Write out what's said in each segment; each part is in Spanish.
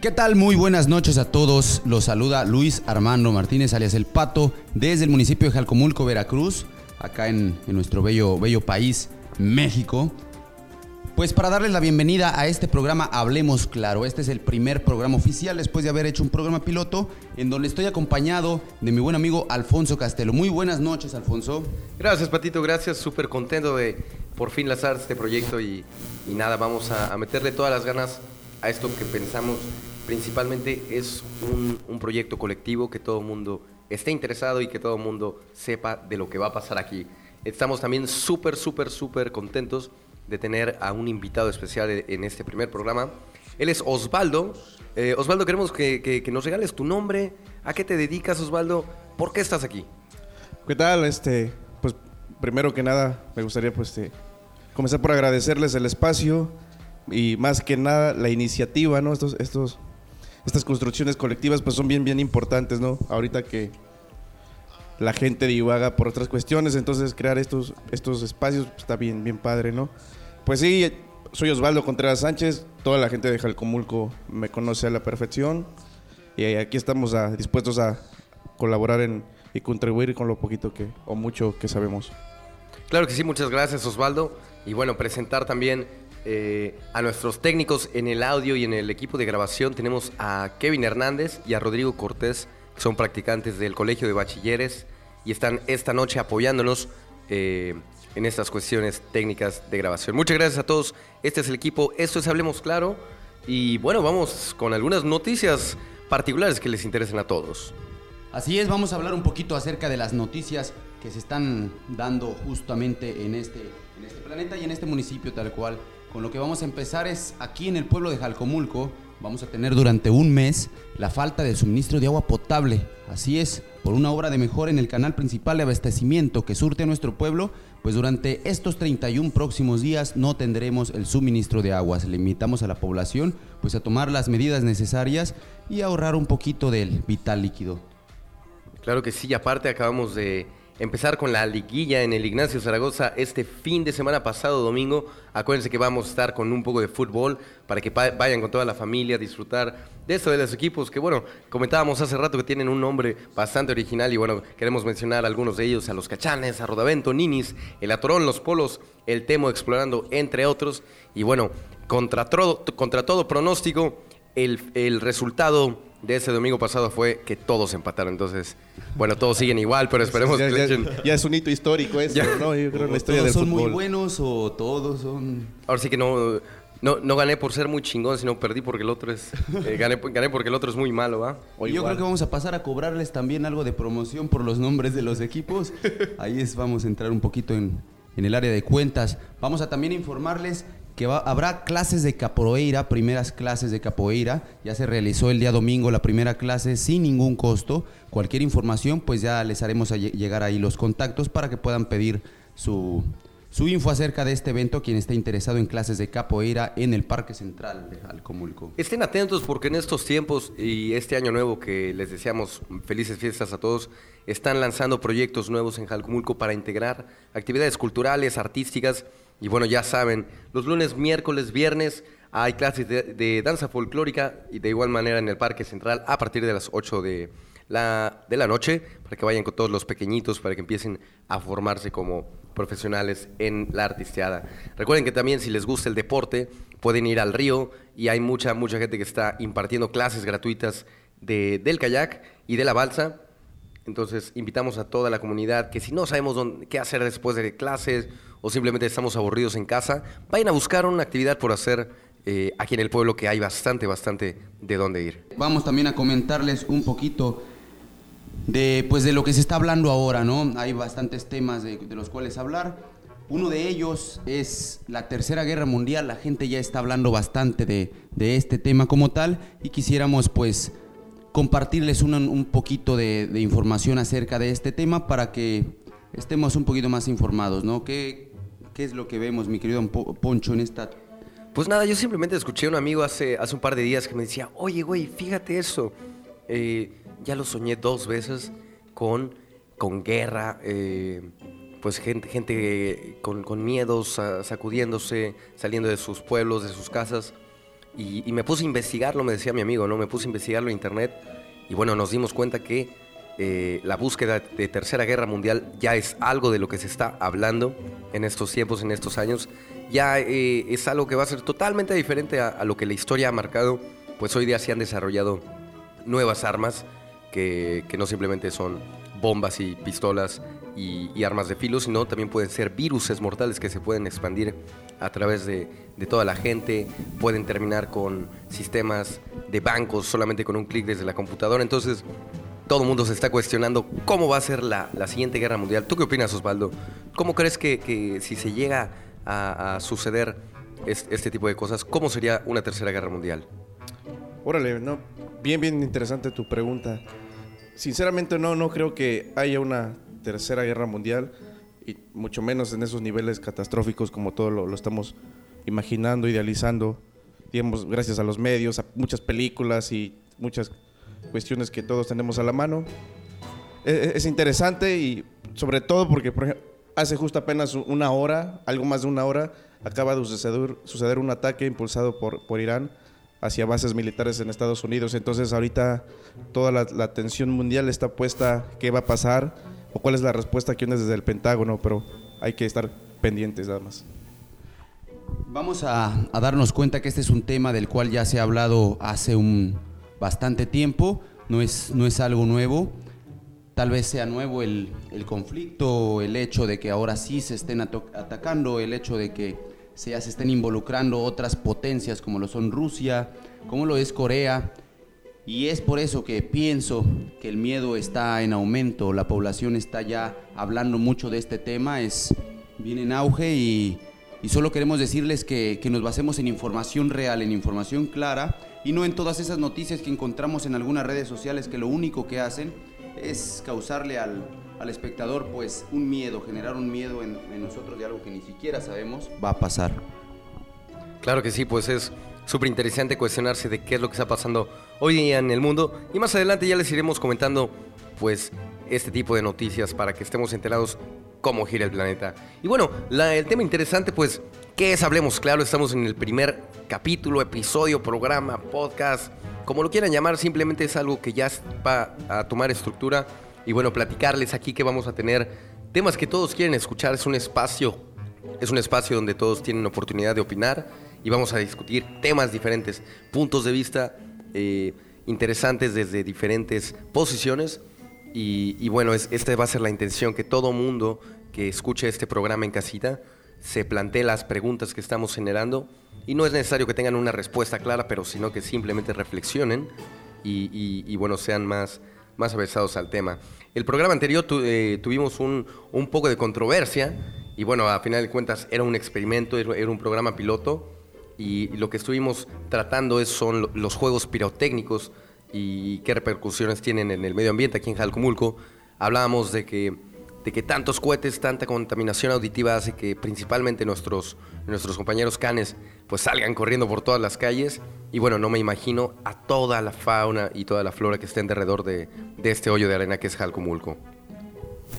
¿Qué tal? Muy buenas noches a todos. Los saluda Luis Armando Martínez, alias El Pato, desde el municipio de Jalcomulco, Veracruz, acá en, en nuestro bello, bello país, México. Pues para darles la bienvenida a este programa Hablemos Claro. Este es el primer programa oficial después de haber hecho un programa piloto en donde estoy acompañado de mi buen amigo Alfonso Castelo. Muy buenas noches, Alfonso. Gracias, Patito, gracias. Súper contento de por fin lanzar este proyecto y, nada, vamos a, a meterle todas las ganas a esto que pensamos principalmente es un, un proyecto colectivo que todo el mundo esté interesado y que todo el mundo sepa de lo que va a pasar aquí. Estamos también súper, súper, súper contentos de tener a un invitado especial e- en este primer programa. Él es Osvaldo. Eh, Osvaldo, queremos que, nos regales tu nombre. ¿A qué te dedicas, Osvaldo? ¿Por qué estás aquí? ¿Qué tal? Este, pues primero que nada me gustaría pues este, comenzar por agradecerles el espacio y más que nada la iniciativa, ¿no? Estos, estos, estas construcciones colectivas pues son bien, bien importantes, ¿no? Ahorita que la gente divaga por otras cuestiones, entonces crear estos, estos espacios está bien, bien padre, ¿no? Pues sí, soy Osvaldo Contreras Sánchez, toda la gente de Jalcomulco me conoce a la perfección y aquí estamos a- dispuestos a colaborar en, y contribuir con lo poquito que o mucho que sabemos. Claro que sí, muchas gracias Osvaldo. Y bueno, presentar también eh, a nuestros técnicos en el audio y en el equipo de grabación. Tenemos a Kevin Hernández y a Rodrigo Cortés, son practicantes del Colegio de Bachilleres y están esta noche apoyándonos eh, en estas cuestiones técnicas de grabación. Muchas gracias a todos. Este es el equipo, esto es Hablemos Claro. Y bueno, vamos con algunas noticias particulares que les interesen a todos. Así es, vamos a hablar un poquito acerca de las noticias que se están dando justamente en este, en este planeta y en este municipio tal cual. Con lo que vamos a empezar es aquí en el pueblo de Jalcomulco. Vamos a tener durante un mes la falta de suministro de agua potable. Así es, por una obra de mejora en el canal principal de abastecimiento que surte a nuestro pueblo, pues durante estos 31 próximos días no tendremos el suministro de agua. Se le invitamos a la población pues a tomar las medidas necesarias y ahorrar un poquito del vital líquido. Claro que sí, y aparte acabamos de empezar con la liguilla en el Ignacio Zaragoza este fin de semana pasado, domingo. Acuérdense que vamos a estar con un poco de fútbol para que vayan con toda la familia a disfrutar de esto de los equipos que, bueno, comentábamos hace rato que tienen un nombre bastante original y, bueno, queremos mencionar algunos de ellos, a los Cachanes, a Rodavento, Ninis, el Atorón, los Polos, el Temo Explorando, entre otros. Y, bueno, contra todo, contra todo pronóstico, el, el resultado de ese domingo pasado fue que todos empataron. Entonces, bueno, todos siguen igual, pero esperemos ya, que ya- ya es un hito histórico eso, Ya. ¿no? Yo creo en la historia todos del son fútbol. muy buenos o todos son... Ahora sí que no, no, no gané por ser muy chingón, sino perdí porque el otro es. eh, gané, gané porque el otro es muy malo, ¿va? O Yo igual. creo que vamos a pasar a cobrarles también algo de promoción por los nombres de los equipos. Ahí es, vamos a entrar un poquito en, en el área de cuentas. Vamos a también informarles que habrá clases de capoeira, primeras clases de capoeira. Ya se realizó el día domingo la primera clase sin ningún costo. Cualquier información, pues ya les haremos llegar ahí los contactos para que puedan pedir su, su info acerca de este evento. Quien esté interesado en clases de capoeira en el Parque Central de Jalcomulco. Estén atentos porque en estos tiempos y este año nuevo que les deseamos felices fiestas a todos, están lanzando proyectos nuevos en Jalcomulco para integrar actividades culturales, artísticas. Y bueno, ya saben, los lunes, miércoles, viernes hay clases de, danza folclórica y de igual manera en el Parque Central a partir de las 8 de la, de la noche para que vayan con todos los pequeñitos, para que empiecen a formarse como profesionales en la artisteada. Recuerden que también si les gusta el deporte, pueden ir al río y hay mucha, mucha gente que está impartiendo clases gratuitas de, del kayak y de la balsa. Entonces invitamos a toda la comunidad que si no sabemos qué hacer después de clases o simplemente estamos aburridos en casa, vayan a buscar una actividad por hacer eh, aquí en el pueblo que hay bastante, bastante de dónde ir. Vamos también a comentarles un poquito de, pues, de lo que se está hablando ahora, ¿no? Hay bastantes temas de, los cuales hablar. Uno de ellos es la Tercera Guerra Mundial. La gente ya está hablando bastante de, de este tema como tal y quisiéramos pues compartirles un, un poquito de, de información acerca de este tema para que estemos un poquito más informados, ¿no? ¿Qué, qué es lo que vemos, mi querido Po- Poncho, en esta Pues nada, yo simplemente escuché a un amigo hace, hace un par de días que me decía, oye, güey, fíjate eso. Eh, ya lo soñé dos veces con con guerra, eh, pues gente, gente con, con miedos, sacudiéndose, saliendo de sus pueblos, de sus casas. Y, me puse a investigarlo, me decía mi amigo, ¿no? Me puse a investigarlo en internet y bueno, nos dimos cuenta que eh, la búsqueda de Tercera Guerra Mundial ya es algo de lo que se está hablando en estos tiempos, en estos años. Ya eh, es algo que va a ser totalmente diferente a, lo que la historia ha marcado, pues hoy día se han desarrollado nuevas armas que, que no simplemente son bombas y pistolas y, armas de filo, sino también pueden ser viruses mortales que se pueden expandir a través de, toda la gente, pueden terminar con sistemas de bancos solamente con un clic desde la computadora. Entonces, todo el mundo se está cuestionando cómo va a ser la, siguiente guerra mundial. ¿Tú qué opinas, Osvaldo? ¿Cómo crees que, si se llega a, suceder este, tipo de cosas, cómo sería una tercera guerra mundial? Órale, no, bien, bien interesante tu pregunta. Sinceramente no, no creo que haya una tercera guerra mundial y mucho menos en esos niveles catastróficos como todo lo, estamos imaginando, idealizando, digamos, gracias a los medios, a muchas películas y muchas cuestiones que todos tenemos a la mano. E, e, es, interesante y sobre todo porque por ejemplo, hace justo apenas una hora, algo más de una hora, acaba de suceder, suceder un ataque impulsado por, por Irán hacia bases militares en Estados Unidos. Entonces ahorita toda la, la atención mundial está puesta qué va a pasar o cuál es la respuesta que desde el Pentágono, pero hay que estar pendientes nada más. Vamos a, darnos cuenta que este es un tema del cual ya se ha hablado hace un bastante tiempo, no es, no es algo nuevo. Tal vez sea nuevo el, el conflicto, el hecho de que ahora sí se estén atacando, el hecho de que se, ya se estén involucrando otras potencias como lo son Rusia, como lo es Corea, y es por eso que pienso que el miedo está en aumento, la población está ya hablando mucho de este tema, es, viene en auge y, solo queremos decirles que, nos basemos en información real, en información clara y no en todas esas noticias que encontramos en algunas redes sociales que lo único que hacen es causarle al, espectador pues un miedo, generar un miedo en, en nosotros de algo que ni siquiera sabemos va a pasar. Claro que sí, pues es súper interesante cuestionarse de qué es lo que está pasando hoy día en el mundo. Y más adelante ya les iremos comentando, pues, este tipo de noticias para que estemos enterados cómo gira el planeta. Y bueno, el tema interesante, pues, ¿qué es Hablemos Claro? Estamos en el primer capítulo, episodio, programa, podcast, como lo quieran llamar, simplemente es algo que ya va a tomar estructura. Y bueno, platicarles aquí que vamos a tener temas que todos quieren escuchar. Es un espacio, es un espacio donde todos tienen oportunidad de opinar y vamos a discutir temas diferentes, puntos de vista eh, interesantes desde diferentes posiciones. Y, bueno, es, esta va a ser la intención, que todo mundo que escuche este programa en casita se plantee las preguntas que estamos generando. Y no es necesario que tengan una respuesta clara, pero sino que simplemente reflexionen y, bueno, sean más, más avesados al tema. El programa anterior eh, tuvimos un, un, poco de controversia y bueno, a final de cuentas era un experimento, era un programa piloto y lo que estuvimos tratando es, son los juegos pirotécnicos y qué repercusiones tienen en el medio ambiente aquí en Jalcomulco. Hablábamos de que, de que tantos cohetes, tanta contaminación auditiva hace que principalmente nuestros, nuestros compañeros canes pues salgan corriendo por todas las calles y bueno, no me imagino a toda la fauna y toda la flora que estén alrededor de, de este hoyo de arena que es Jalcomulco.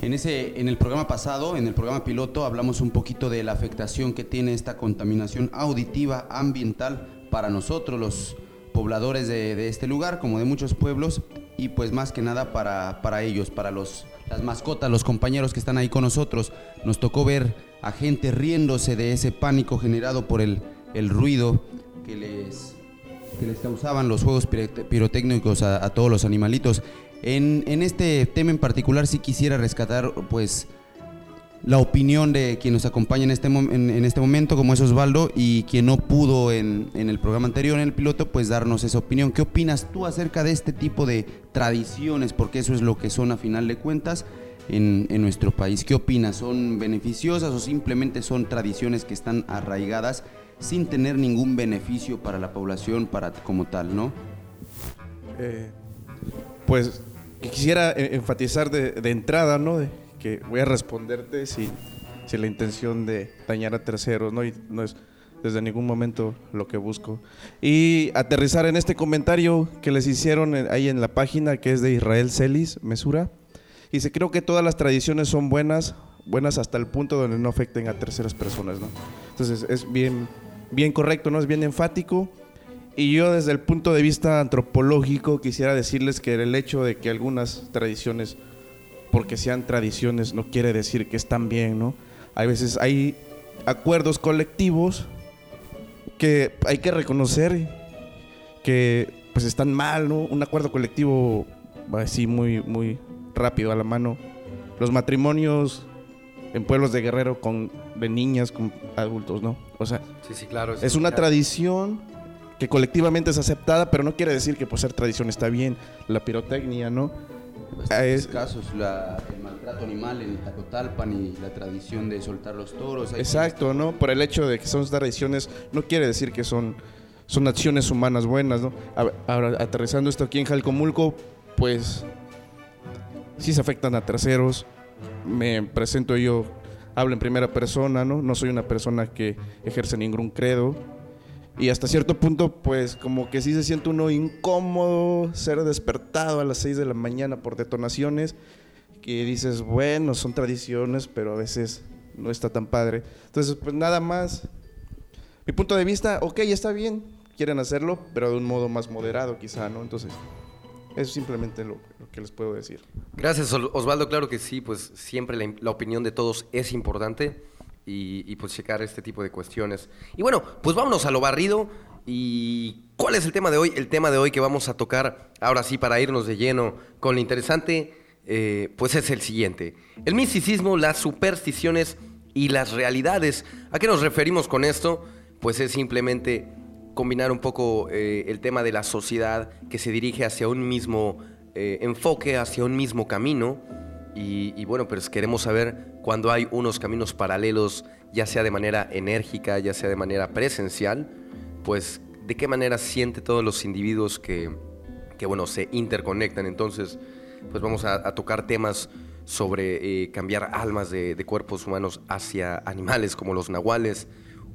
En, ese, en el programa pasado, en el programa piloto, hablamos un poquito de la afectación que tiene esta contaminación auditiva ambiental para nosotros, los pobladores de, este lugar, como de muchos pueblos, y pues más que nada para, para ellos, para los, las mascotas, los compañeros que están ahí con nosotros. Nos tocó ver a gente riéndose de ese pánico generado por el, el ruido que les, que les causaban los juegos pirotécnicos a, a todos los animalitos. En, este tema en particular sí quisiera rescatar pues la opinión de quien nos acompaña en este, en, este momento, como es Osvaldo, y quien no pudo en, el programa anterior, en el piloto, pues darnos esa opinión. ¿Qué opinas tú acerca de este tipo de tradiciones? Porque eso es lo que son a final de cuentas en, en nuestro país. ¿Qué opinas? ¿Son beneficiosas o simplemente son tradiciones que están arraigadas sin tener ningún beneficio para la población para, como tal, no? Eh, pues quisiera e-, enfatizar de, entrada, ¿no? De que voy a responderte sin, la intención de dañar a terceros, ¿no? Y no es desde ningún momento lo que busco. Y aterrizar en este comentario que les hicieron ahí en la página, que es de Israel Celis Mesura, dice, creo que todas las tradiciones son buenas, buenas hasta el punto donde no afecten a terceras personas, ¿no? Entonces es bien, bien correcto, ¿no? Es bien enfático. Y yo desde el punto de vista antropológico quisiera decirles que el hecho de que algunas tradiciones, porque sean tradiciones, no quiere decir que están bien, ¿no? Hay veces hay acuerdos colectivos que hay que reconocer que pues están mal, ¿no? Un acuerdo colectivo así muy, muy rápido a la mano. Los matrimonios en pueblos de guerrero con de niñas con adultos, ¿no? O sea, Sí, sí, claro. es una tradición que colectivamente es aceptada, pero no quiere decir que por ser tradición está bien. La pirotecnia, ¿no? Bastantes es- casos, la- el maltrato animal en Tacotalpan y la tradición de soltar los toros. Exacto, ¿no? Por el hecho de que son tradiciones, no quiere decir que son, son acciones humanas buenas, ¿no? Ahora, aterrizando esto aquí en Jalcomulco, pues sí se afectan a terceros. Me presento yo, hablo en primera persona, ¿no? No soy una persona que ejerce ningún credo. Y hasta cierto punto, pues como que sí se siente uno incómodo ser despertado a las 6 de la mañana por detonaciones. Que dices, bueno, son tradiciones, pero a veces no está tan padre. Entonces, pues nada más. Mi punto de vista, ok, está bien, quieren hacerlo, pero de un modo más moderado quizá, ¿no? Entonces, eso es simplemente lo, lo que les puedo decir. Gracias, Os- Osvaldo. Claro que sí, pues siempre la, la opinión de todos es importante y, pues checar este tipo de cuestiones. Y bueno, pues vámonos a lo barrido. ¿Y cuál es el tema de hoy? El tema de hoy que vamos a tocar ahora sí para irnos de lleno con lo interesante, eh, pues es el siguiente. El misticismo, las supersticiones y las realidades. ¿A qué nos referimos con esto? Pues es simplemente combinar un poco eh, el tema de la sociedad que se dirige hacia un mismo eh, enfoque, hacia un mismo camino. Y bueno, pues queremos saber cuando hay unos caminos paralelos, ya sea de manera enérgica, ya sea de manera presencial, pues de qué manera siente todos los individuos que, que bueno, se interconectan. Entonces, pues vamos a, a tocar temas sobre eh, cambiar almas de, de cuerpos humanos hacia animales como los nahuales,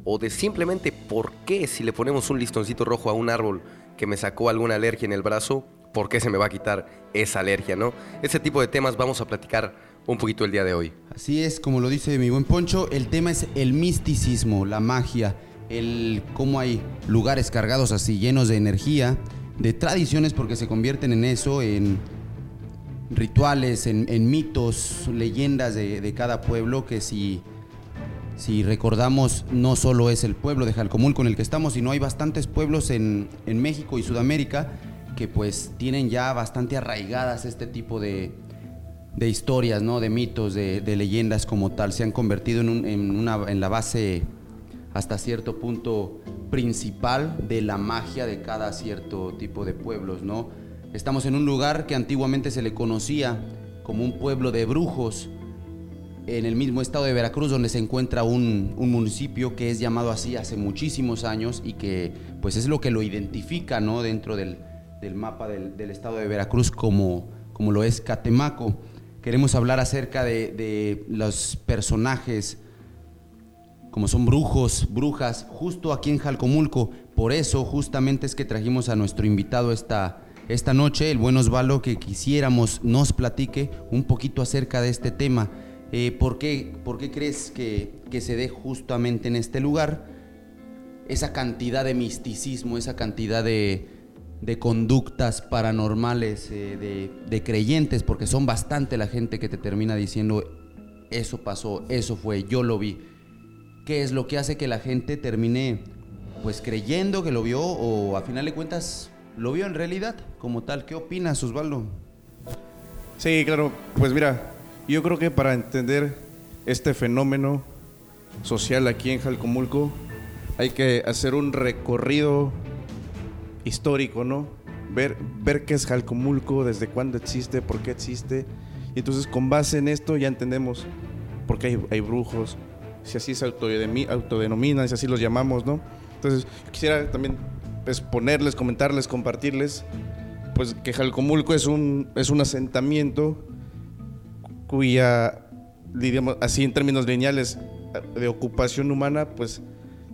o de simplemente por qué si le ponemos un listoncito rojo a un árbol que me sacó alguna alergia en el brazo, ¿por qué se me va a quitar esa alergia, no? Ese tipo de temas vamos a platicar un poquito el día de hoy. Así es, como lo dice mi buen Poncho, el tema es el misticismo, la magia, el cómo hay lugares cargados así llenos de energía, de tradiciones porque se convierten en eso, en rituales, en, mitos, leyendas de, de cada pueblo que si, si recordamos no solo es el pueblo de Jalcomulco en el que estamos, sino hay bastantes pueblos en, en México y Sudamérica que pues tienen ya bastante arraigadas este tipo de, de historias, ¿no? de mitos, de, de leyendas como tal. Se han convertido en, un- en una, en la base hasta cierto punto principal de la magia de cada cierto tipo de pueblos. ¿no? Estamos en un lugar que antiguamente se le conocía como un pueblo de brujos, en el mismo estado de Veracruz, donde se encuentra un, un municipio que es llamado así hace muchísimos años y que pues es lo que lo identifica ¿no? dentro del, del mapa del, del estado de Veracruz como, como lo es Catemaco. Queremos hablar acerca de, de los personajes como son brujos, brujas, justo aquí en Jalcomulco. Por eso justamente es que trajimos a nuestro invitado esta, esta noche, el buen Osvaldo, que quisiéramos nos platique un poquito acerca de este tema. Eh, ¿por, qué, por qué crees que, que se dé justamente en este lugar esa cantidad de misticismo, esa cantidad de, de conductas paranormales, eh, de, de creyentes? Porque son bastante la gente que te termina diciendo, eso pasó, eso fue, yo lo vi. ¿Qué es lo que hace que la gente termine pues creyendo que lo vio o a final de cuentas lo vio en realidad como tal? ¿Qué opinas, Osvaldo? Sí, claro. Pues mira, yo creo que para entender este fenómeno social aquí en Jalcomulco hay que hacer un recorrido histórico, ¿no? Ver, ver qué es Jalcomulco, desde cuándo existe, por qué existe. Y entonces con base en esto ya entendemos por qué hay, hay brujos, si así se autodenomi- autodenominan, si así los llamamos, ¿no? Entonces quisiera también exponerles, comentarles, compartirles pues que Jalcomulco es un, es un asentamiento cuya, diríamos así en términos lineales, de ocupación humana, pues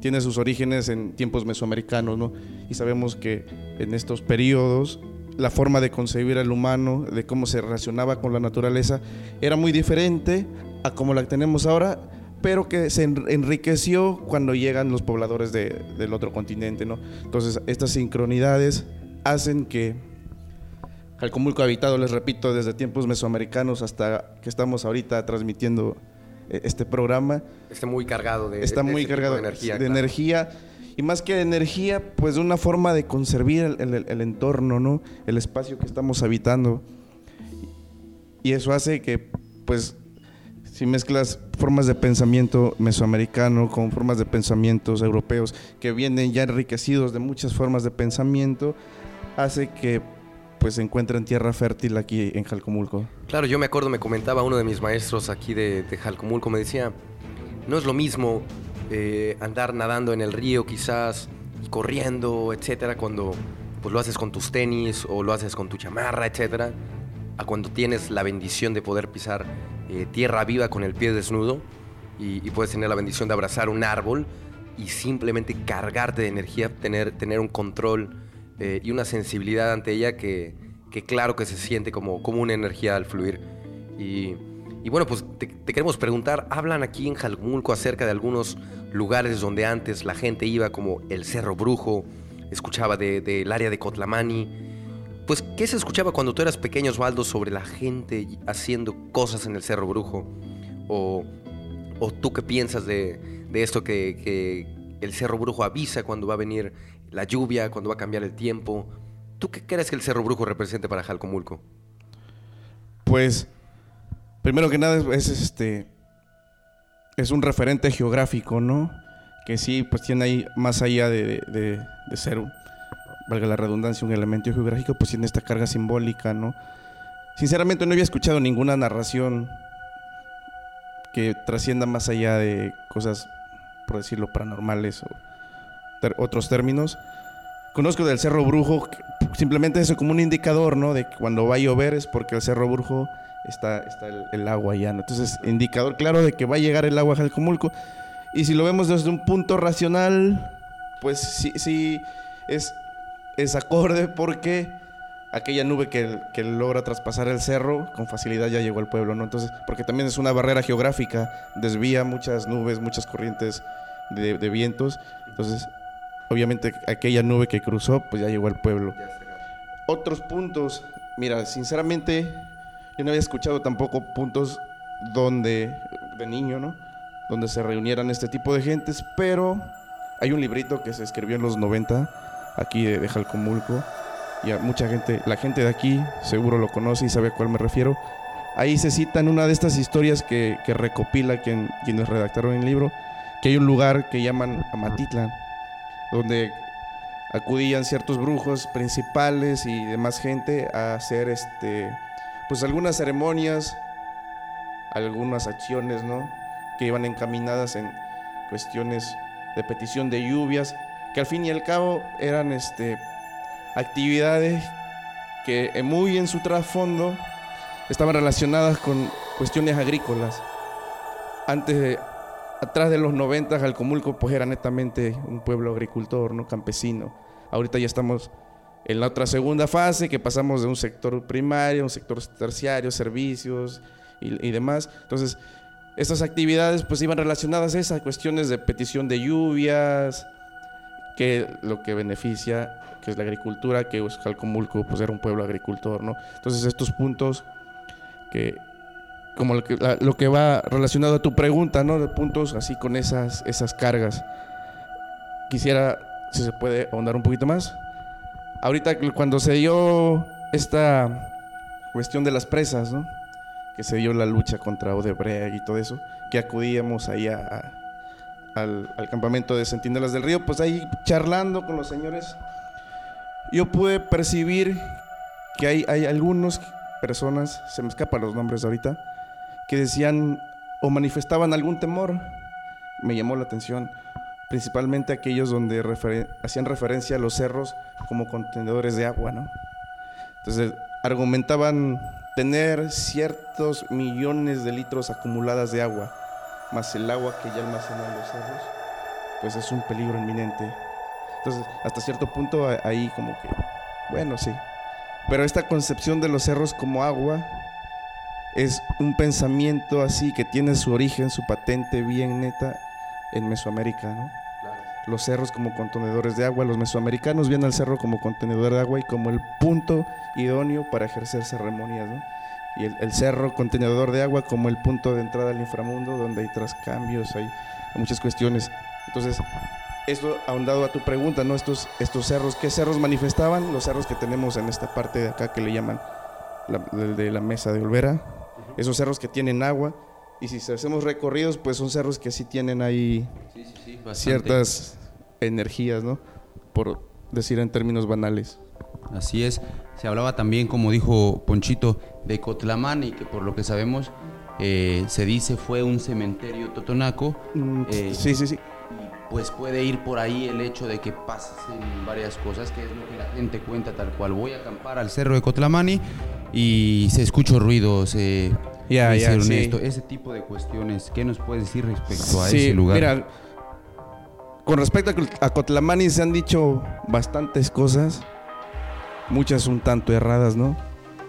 tiene sus orígenes en tiempos mesoamericanos, ¿no? Y sabemos que en estos periodos la forma de concebir al humano, de cómo se relacionaba con la naturaleza, era muy diferente a como la tenemos ahora, pero que se enriqueció cuando llegan los pobladores del otro continente, ¿no? Entonces, estas sincronidades hacen que Calcomulco habitado, les repito, desde tiempos mesoamericanos hasta que estamos ahorita transmitiendo este programa. Está muy cargado de, está muy cargado de energía. De energía y más que de energía, pues de una forma de conservar el, entorno, ¿no? El espacio que estamos habitando. Y eso hace que, pues, si mezclas formas de pensamiento mesoamericano con formas de pensamientos europeos que vienen ya enriquecidos de muchas formas de pensamiento, hace que pues se encuentren tierra fértil aquí en Jalcomulco. Claro, yo me acuerdo, me comentaba uno de mis maestros aquí de, Jalcomulco, me decía, no es lo mismo eh, andar nadando en el río quizás, corriendo, etcétera, cuando pues lo haces con tus tenis o lo haces con tu chamarra, etcétera, a cuando tienes la bendición de poder pisar eh, tierra viva con el pie desnudo y, puedes tener la bendición de abrazar un árbol y simplemente cargarte de energía, tener, tener un control eh, y una sensibilidad ante ella que, que, claro que se siente como, como una energía al fluir. Y, y bueno, pues te, queremos preguntar, hablan aquí en Jalmulco acerca de algunos lugares donde antes la gente iba como el Cerro Brujo, escuchaba del área de Cotlamani. Pues, ¿qué se escuchaba cuando tú eras pequeño, Osvaldo, sobre la gente haciendo cosas en el Cerro Brujo? ¿O, o tú qué piensas de, de esto que, que, el Cerro Brujo avisa cuando va a venir la lluvia, cuando va a cambiar el tiempo? ¿Tú qué crees que el Cerro Brujo represente para Jalcomulco? Pues primero que nada es, este es un referente geográfico, ¿no? Que sí, pues tiene ahí, más allá de, de, ser, valga la redundancia, un elemento geográfico, pues tiene esta carga simbólica, ¿no? Sinceramente no había escuchado ninguna narración que trascienda más allá de cosas, por decirlo, paranormales o otros términos. Conozco del Cerro Brujo, simplemente eso como un indicador, ¿no? De que cuando va a llover es porque el Cerro Brujo está, está el, agua ya, ¿no? Entonces, indicador claro de que va a llegar el agua a Jalcomulco. Y si lo vemos desde un punto racional, pues sí, sí es, es acorde porque aquella nube que, que, logra traspasar el cerro con facilidad ya llegó al pueblo, ¿no? Entonces, porque también es una barrera geográfica, desvía muchas nubes, muchas corrientes de, de vientos. Entonces, obviamente aquella nube que cruzó, pues ya llegó al pueblo. Otros puntos, mira, sinceramente yo no había escuchado tampoco puntos donde, de niño, ¿no? Donde se reunieran este tipo de gentes, pero hay un librito que se escribió en los 90, aquí de, Jalcomulco, y mucha gente, la gente de aquí seguro lo conoce y sabe a cuál me refiero. Ahí se cita en una de estas historias que, recopila quien, quienes redactaron el libro, que hay un lugar que llaman Amatitlan, donde acudían ciertos brujos principales y demás gente a hacer este pues algunas ceremonias, algunas acciones, ¿no? Que iban encaminadas en cuestiones de petición de lluvias, que al fin y al cabo eran este, actividades que eh, muy en su trasfondo estaban relacionadas con cuestiones agrícolas. Antes de, atrás de los 90, Jalcomulco pues era netamente un pueblo agricultor, ¿no? Campesino. Ahorita ya estamos en la otra segunda fase, que pasamos de un sector primario un sector terciario, servicios y, demás. Entonces, estas actividades pues iban relacionadas a esas cuestiones de petición de lluvias, que lo que beneficia, que es la agricultura, que Calcomulco pues era un pueblo agricultor, ¿no? Entonces, estos puntos que como lo que, lo que va relacionado a tu pregunta, ¿no? De puntos así con esas, esas cargas. Quisiera, si se puede ahondar un poquito más ahorita cuando se dio esta cuestión de las presas, ¿no? Que se dio la lucha contra Odebrecht y todo eso, que acudíamos ahí al, campamento de Centinelas del Río, pues ahí charlando con los señores, yo pude percibir que hay, hay algunas personas, se me escapan los nombres ahorita, que decían o manifestaban algún temor. Me llamó la atención principalmente aquellos donde hacían referencia a los cerros como contenedores de agua, ¿no? Entonces argumentaban tener ciertos millones de litros acumuladas de agua, más el agua que ya almacenan los cerros, pues es un peligro inminente. Entonces, hasta cierto punto ahí como que, bueno, sí, Pero esta concepción de los cerros como agua es un pensamiento así que tiene su origen, su patente bien neta en Mesoamérica, ¿no? Los cerros como contenedores de agua, los mesoamericanos ven al cerro como contenedor de agua y como el punto idóneo para ejercer ceremonias, ¿no? Y el, el cerro contenedor de agua como el punto de entrada al inframundo, donde hay trascambios, hay muchas cuestiones. Entonces, esto ahondado a tu pregunta, ¿no? Estos, estos cerros, ¿qué cerros manifestaban? Los cerros que tenemos en esta parte de acá que le llaman la, de, de la mesa de Olvera, esos cerros que tienen agua. Y si hacemos recorridos, pues son cerros que sí tienen ahí Sí, sí, sí, bastante. ciertas energías, ¿no? Por decir en términos banales. Así es. Se hablaba también, como dijo Ponchito, de Cotlamani, que por lo que sabemos eh, se dice fue un cementerio totonaco. Mm, Eh, sí, sí, sí. Pues puede ir por ahí el hecho de que pasen varias cosas, que es lo que la gente cuenta tal cual. Voy a acampar al cerro de Cotlamani y se escucha ruidos. Eh, Ya, ya, ser sí. Ese tipo de cuestiones, ¿qué nos puedes decir respecto a Sí, ese lugar? Mira, con respecto a Cotlamani se han dicho bastantes cosas, muchas un tanto erradas, ¿no?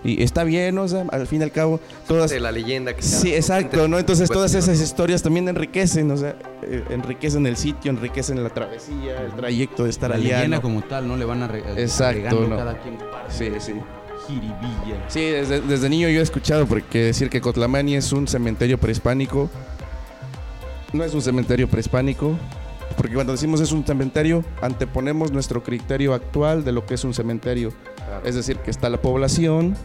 Y está bien, o sea, al fin y al cabo, todas... de la leyenda que Sí, exacto, ¿no? Entonces todas esas historias también enriquecen, o sea, eh, enriquecen el sitio, enriquecen la travesía, el trayecto de estar la allá. leyenda ¿no? como tal, ¿no? Le van a re- Exacto, ¿no? cada quien parte Sí, de sí. jiribilla. Sí, desde, desde niño yo he escuchado porque decir que Cotlamani es un cementerio prehispánico. No es un cementerio prehispánico, porque cuando decimos es un cementerio, anteponemos nuestro criterio actual de lo que es un cementerio. Claro. Es decir, que está la población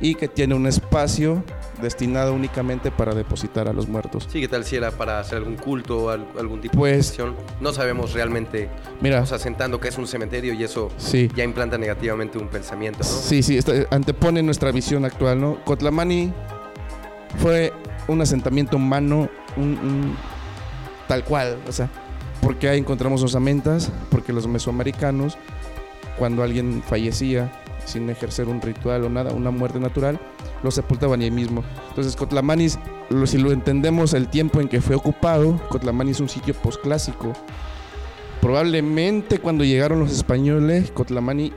y que tiene un espacio destinado únicamente para depositar a los muertos. Sí, ¿qué tal si era para hacer algún culto o al- algún tipo Pues- de acción? No sabemos realmente, Mira, o sea, sentando que es un cementerio y eso sí. ya implanta negativamente un pensamiento, ¿no? Sí, sí, esto antepone nuestra visión actual, ¿no? Cotlamani fue un asentamiento humano, un, un- tal cual, o sea, porque ahí encontramos osamentas, porque los mesoamericanos, cuando alguien fallecía sin ejercer un ritual o nada, una muerte natural, lo sepultaban ahí mismo. Entonces, Cotlamani, lo- si lo entendemos el tiempo en que fue ocupado, Cotlamani es un sitio posclásico. Probablemente cuando llegaron los españoles, Cotlamani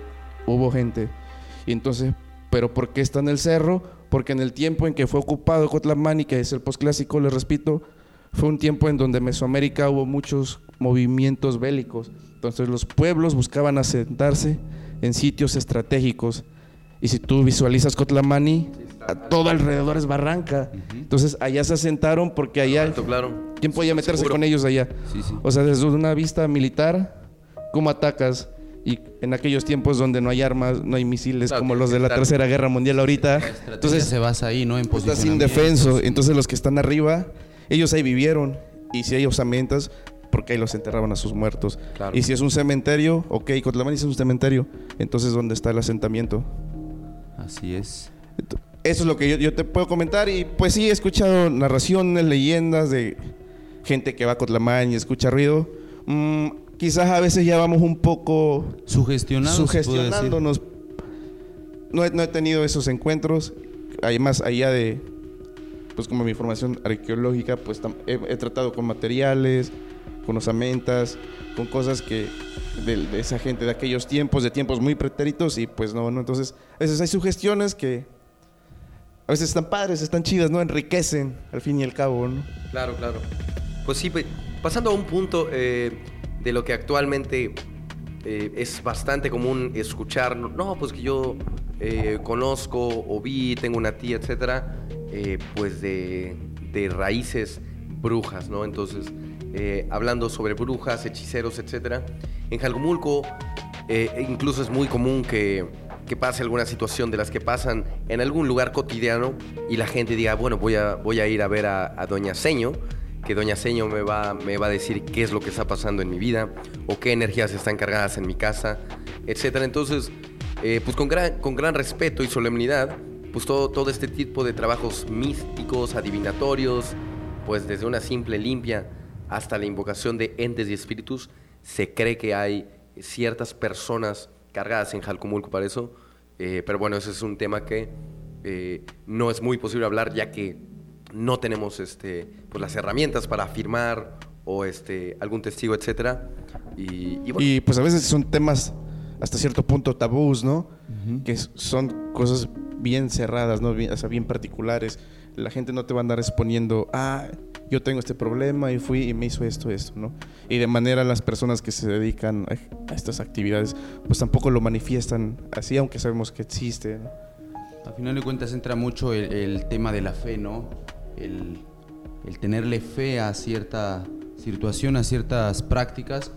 hubo gente. Y entonces, ¿pero por qué está en el cerro? Porque en el tiempo en que fue ocupado Cotlamani, que es el posclásico, les repito, fue un tiempo en donde Mesoamérica hubo muchos movimientos bélicos. Entonces los pueblos buscaban asentarse en sitios estratégicos. Y si tú visualizas Cotlamani, a todo alrededor es barranca. Entonces allá se asentaron porque allá... Alto, claro. ¿Quién podía meterse Seguro. con ellos allá? Sí, sí. O sea, desde una vista militar, ¿cómo atacas? Y en aquellos tiempos donde no hay armas, no hay misiles Claro, como los de la estar- Tercera Guerra Mundial ahorita. Entonces se basa ahí, ¿no? En estás indefenso. Entonces los que están arriba, ellos ahí vivieron. Y si hay osamentas, porque ahí los enterraban a sus muertos. Claro. Y si es un cementerio, ok, Cotlamani es un cementerio. Entonces, ¿dónde está el asentamiento? Así es. Eso es lo que yo, yo te puedo comentar. Y pues sí, he escuchado narraciones, leyendas de gente que va a Cotlamán y escucha ruido. Mm, quizás a veces ya vamos un poco sugestionándonos. No he, no he tenido esos encuentros. Además, allá de, pues como mi formación arqueológica, pues he, he tratado con materiales, con osamentas, con cosas que de, esa gente de aquellos tiempos, de tiempos muy pretéritos y pues no, no. Entonces, a veces hay sugestiones que a veces están padres, están chidas, ¿no? Enriquecen al fin y al cabo, ¿no? Claro, claro. Pues sí, pe- pasando a un punto eh, de lo que actualmente eh, es bastante común escuchar, no, pues que yo eh, conozco o vi, tengo una tía, etcétera, pues de, de raíces brujas, ¿no? Entonces, eh, hablando sobre brujas, hechiceros, etcétera, en Jalgumulco eh, incluso es muy común que, que pase alguna situación de las que pasan en algún lugar cotidiano y la gente diga, bueno, voy a, voy a ir a ver a, Doña Seño, que Doña Seño me va, me va a decir qué es lo que está pasando en mi vida o qué energías están cargadas en mi casa, etcétera. Entonces, eh, pues con gran, con gran respeto y solemnidad, pues todo, todo este tipo de trabajos místicos, adivinatorios, pues desde una simple limpia hasta la invocación de entes y espíritus, se cree que hay ciertas personas cargadas en Jalcomulco para eso, eh, pero bueno, ese es un tema que eh, no es muy posible hablar ya que no tenemos este, pues las herramientas para afirmar o este, algún testigo, etcétera. Y, y bueno, Y pues a veces son temas hasta cierto punto tabús, ¿no? que son cosas bien cerradas, ¿no? Bien, o sea, bien particulares. La gente no te va a andar exponiendo, ah, yo tengo este problema y fui y me hizo esto, esto, ¿no? Y de manera las personas que se dedican a, estas actividades, pues tampoco lo manifiestan así, aunque sabemos que existe, ¿no? A final de cuentas entra mucho el, tema de la fe, ¿no? El, el tenerle fe a cierta situación, a ciertas prácticas,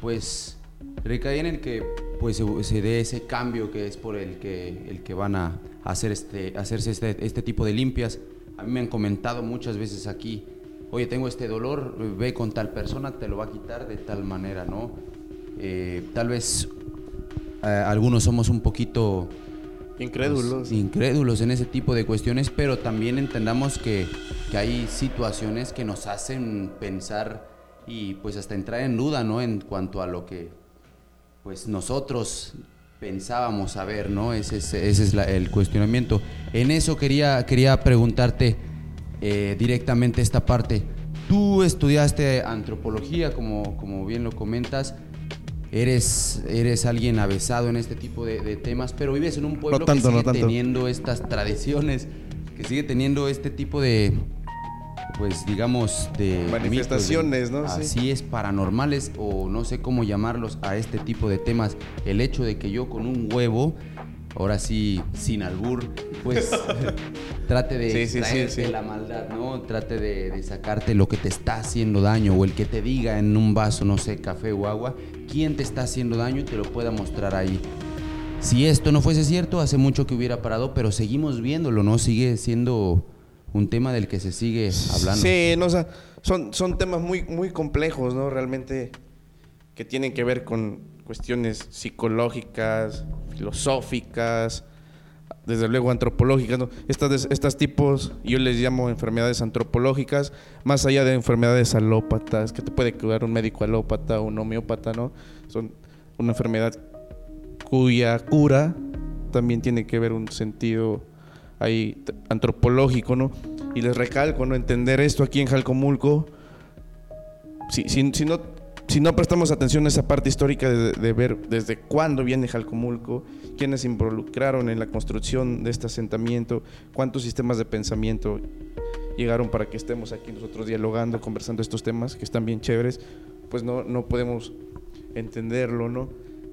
pues recae en el que pues se, dé ese cambio que es por el que, el que van a hacer este, hacerse este, este tipo de limpias. A mí me han comentado muchas veces aquí, oye, tengo este dolor, ve con tal persona, te lo va a quitar de tal manera, ¿no? Eh, tal vez eh, algunos somos un poquito... Incrédulos. Pues, incrédulos en ese tipo de cuestiones, pero también entendamos que, que hay situaciones que nos hacen pensar y pues hasta entrar en duda, ¿no? En cuanto a lo que pues nosotros pensábamos saber, ¿no? Ese es, ese es el cuestionamiento. En eso quería, quería preguntarte eh, directamente esta parte. Tú estudiaste antropología, como, como bien lo comentas. Eres, eres alguien avesado en este tipo de, temas, pero vives en un pueblo que sigue teniendo estas tradiciones, que sigue teniendo este tipo de, pues digamos, de manifestaciones, ¿no? Así es, paranormales o no sé cómo llamarlos a este tipo de temas. El hecho de que yo con un huevo, ahora sí, sin albur, pues trate de sí, la maldad, ¿no? Trate de, sacarte lo que te está haciendo daño o el que te diga en un vaso, no sé, café o agua, quién te está haciendo daño y te lo pueda mostrar ahí. Si esto no fuese cierto, hace mucho que hubiera parado, pero seguimos viéndolo, ¿no? Sigue siendo un tema del que se sigue hablando. Sí, no, o sea, son, son temas muy, muy complejos, ¿no? Realmente que tienen que ver con cuestiones psicológicas, filosóficas, desde luego antropológicas. Estas, estas tipos, yo les llamo enfermedades antropológicas, más allá de enfermedades alópatas, que te puede curar un médico alópata o un homeópata, ¿no? Son una enfermedad cuya cura también tiene que ver un sentido ahí antropológico, ¿no? Y les recalco, ¿no? Entender esto aquí en Jalcomulco, si, si, si no, si no prestamos atención a esa parte histórica de, ver desde cuándo viene Jalcomulco, quiénes involucraron en la construcción de este asentamiento, cuántos sistemas de pensamiento llegaron para que estemos aquí nosotros dialogando, conversando estos temas que están bien chéveres, pues no, no podemos entenderlo, ¿no?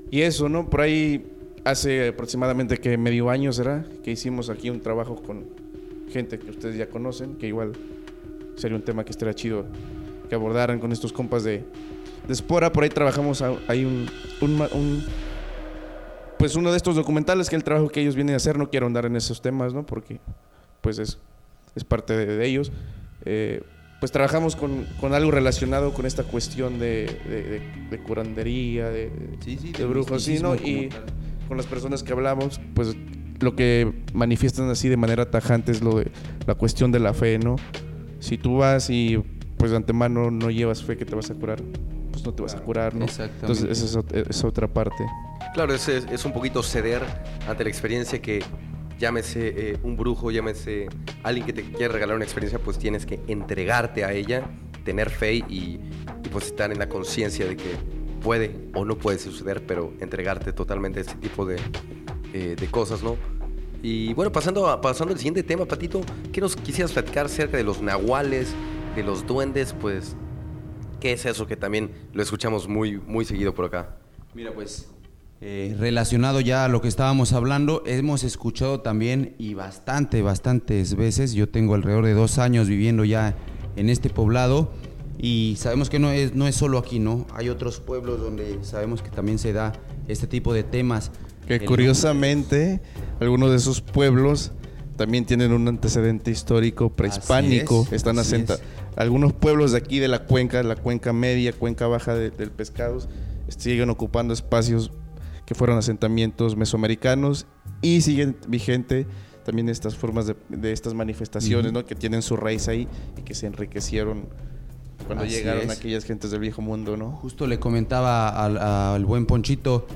Y eso, ¿no? Por ahí hace aproximadamente que medio año será que hicimos aquí un trabajo con gente que ustedes ya conocen, que igual sería un tema que estaría chido que abordaran con estos compas de, de Spora. Por ahí trabajamos, hay un, un, pues uno de estos documentales que el trabajo que ellos vienen a hacer, no quiero andar en esos temas, ¿no? Porque pues es, es parte de, ellos. Eh, pues trabajamos con, con, algo relacionado con esta cuestión de, de, curandería, de, sí, sí, de brujos, sí, ¿no? Y, con las personas que hablamos, pues lo que manifiestan así de manera tajante es lo de la cuestión de la fe, ¿no? Si tú vas y pues de antemano no llevas fe que te vas a curar, pues no te vas a curar, ¿no? Entonces esa es, otra parte. Claro, es, es, un poquito ceder ante la experiencia que llámese eh, un brujo, llámese alguien que te quiere regalar una experiencia, pues tienes que entregarte a ella, tener fe y, y pues estar en la conciencia de que puede o no puede suceder, pero entregarte totalmente a este tipo de, eh, de cosas, ¿no? Y bueno, pasando, pasando al siguiente tema, Patito, ¿qué nos quisieras platicar acerca de los nahuales, de los duendes? Pues, ¿qué es eso que también lo escuchamos muy, muy seguido por acá? Mira, pues, eh, relacionado ya a lo que estábamos hablando, hemos escuchado también y bastante, bastantes veces, yo tengo alrededor de dos años viviendo ya en este poblado, y sabemos que no es, no es solo aquí, ¿no? Hay otros pueblos donde sabemos que también se da este tipo de temas. Que curiosamente, algunos de esos pueblos también tienen un antecedente histórico prehispánico. Están asentados. Algunos pueblos de aquí de la cuenca, la cuenca media, cuenca baja del pescados, siguen ocupando espacios que fueron asentamientos mesoamericanos y siguen vigente también estas formas de, estas manifestaciones, ¿no? Que tienen su raíz ahí y que se enriquecieron cuando llegaron aquellas gentes del viejo mundo, ¿no? Justo le comentaba al, buen Ponchito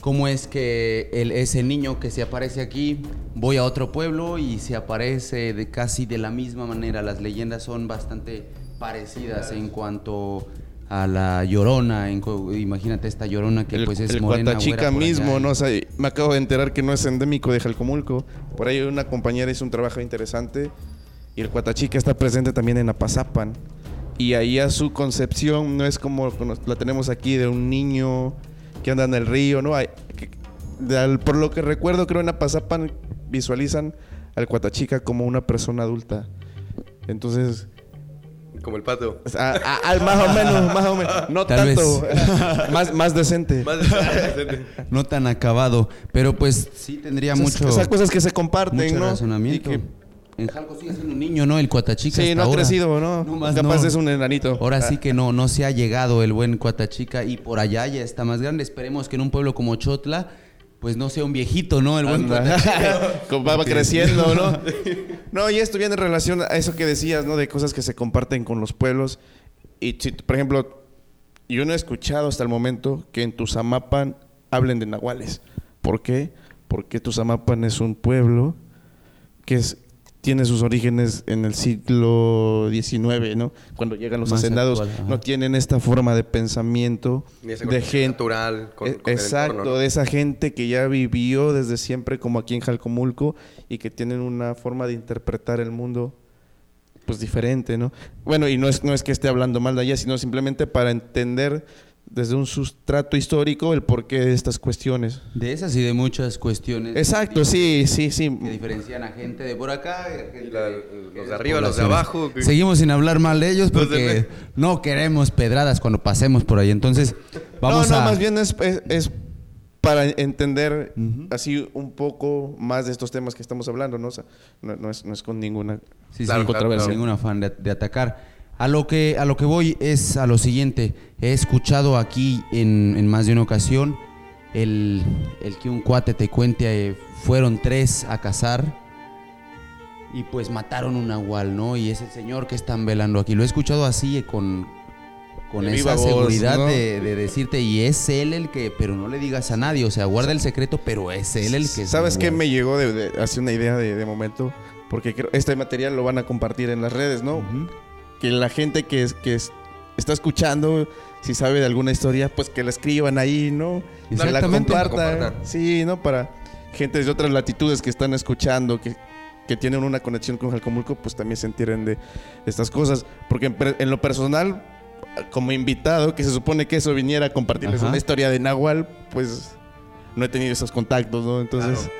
cómo es que el, ese niño que se aparece aquí, voy a otro pueblo y se aparece de casi de la misma manera. Las leyendas son bastante parecidas en cuanto a la Llorona, en imagínate esta Llorona que el, pues es el morena, allá. mismo, ¿no? O sea, me acabo de enterar que no es endémico de Jalcomulco. Por ahí una compañera hizo un trabajo interesante y el Cuatachica está presente también en Apazapan. Y ahí a su concepción no es como la tenemos aquí de un niño que anda en el río, ¿no? Hay- que- de al- por lo que recuerdo, creo en Apazapan visualizan al Cuatachica como una persona adulta. Entonces, Como el pato. a- a- más o menos, más o menos. No Tal tanto. más, más decente. Más No tan acabado, pero pues sí tendría Esas- mucho, esas cosas que se comparten, mucho ¿no? razonamiento. Y que- En Jalco sigue siendo un niño, ¿no? El Cuatachica sí, no ha ahora. crecido, ¿no? No más Capaz no. es un enanito. Ahora sí Ah, que no, no se ha llegado el buen Cuatachica y por allá ya está más grande. Esperemos que en un pueblo como Chotla, pues no sea un viejito, ¿no? El buen. Cuatachica. Como va creciendo, ¿no? No, y esto viene en relación a eso que decías, ¿no? De cosas que se comparten con los pueblos. Y si, por ejemplo, yo no he escuchado hasta el momento que en Tuzamapan hablen de nahuales. ¿Por qué? Porque Tuzamapan es un pueblo que es- tiene sus orígenes en el siglo XIX, ¿no? Cuando llegan los Más hacendados, actual, no tienen esta forma de pensamiento Ni esa de gente natural con, e- con Exacto, entorno, ¿no? de esa gente que ya vivió desde siempre como aquí en Jalcomulco y que tienen una forma de interpretar el mundo pues diferente, ¿no? Bueno, y no es, no es que esté hablando mal de allá, sino simplemente para entender desde un sustrato histórico el porqué de estas cuestiones. De esas y de muchas cuestiones. Exacto, sí, sí, sí. Que diferencian a gente de por acá. gente la- de- los de arriba, los de abajo, Seguimos sin hablar mal de ellos porque no queremos pedradas cuando pasemos por ahí. Entonces, vamos no, no, a... más bien es, es- es para entender así un poco más de estos temas que estamos hablando, ¿no? O sea, no, no es, no es con ninguna Sí, Claro, sí, claro, controversia. claro. Ningún afán de, de atacar. A lo, que, a lo que voy es a lo siguiente. He escuchado aquí en, en más de una ocasión el, el que un cuate te cuente, eh, fueron tres a cazar y pues mataron un nahual, ¿no? Y es el señor que están velando aquí. Lo he escuchado así eh, con, con De esa voz, seguridad ¿no? de, de decirte, y es él el que, pero no le digas a nadie, o sea, guarda el secreto, pero es él el que... ¿Sabes qué me llegó de, de- hace una idea de, momento? Porque creo, este material lo van a compartir en las redes, ¿no? Ujú. Que la gente que, es- que es- está escuchando, si sabe de alguna historia, pues que la escriban ahí, ¿no? Que la Exactamente. compartan. Sí, ¿no? Para gente de otras latitudes que están escuchando, que, que tienen una conexión con Jalcomulco, pues también se enteren de estas cosas. Porque en, lo personal, como invitado, que se supone que eso viniera a compartirles Ajá. una historia de Nahual, pues no he tenido esos contactos, ¿no? Entonces, Claro.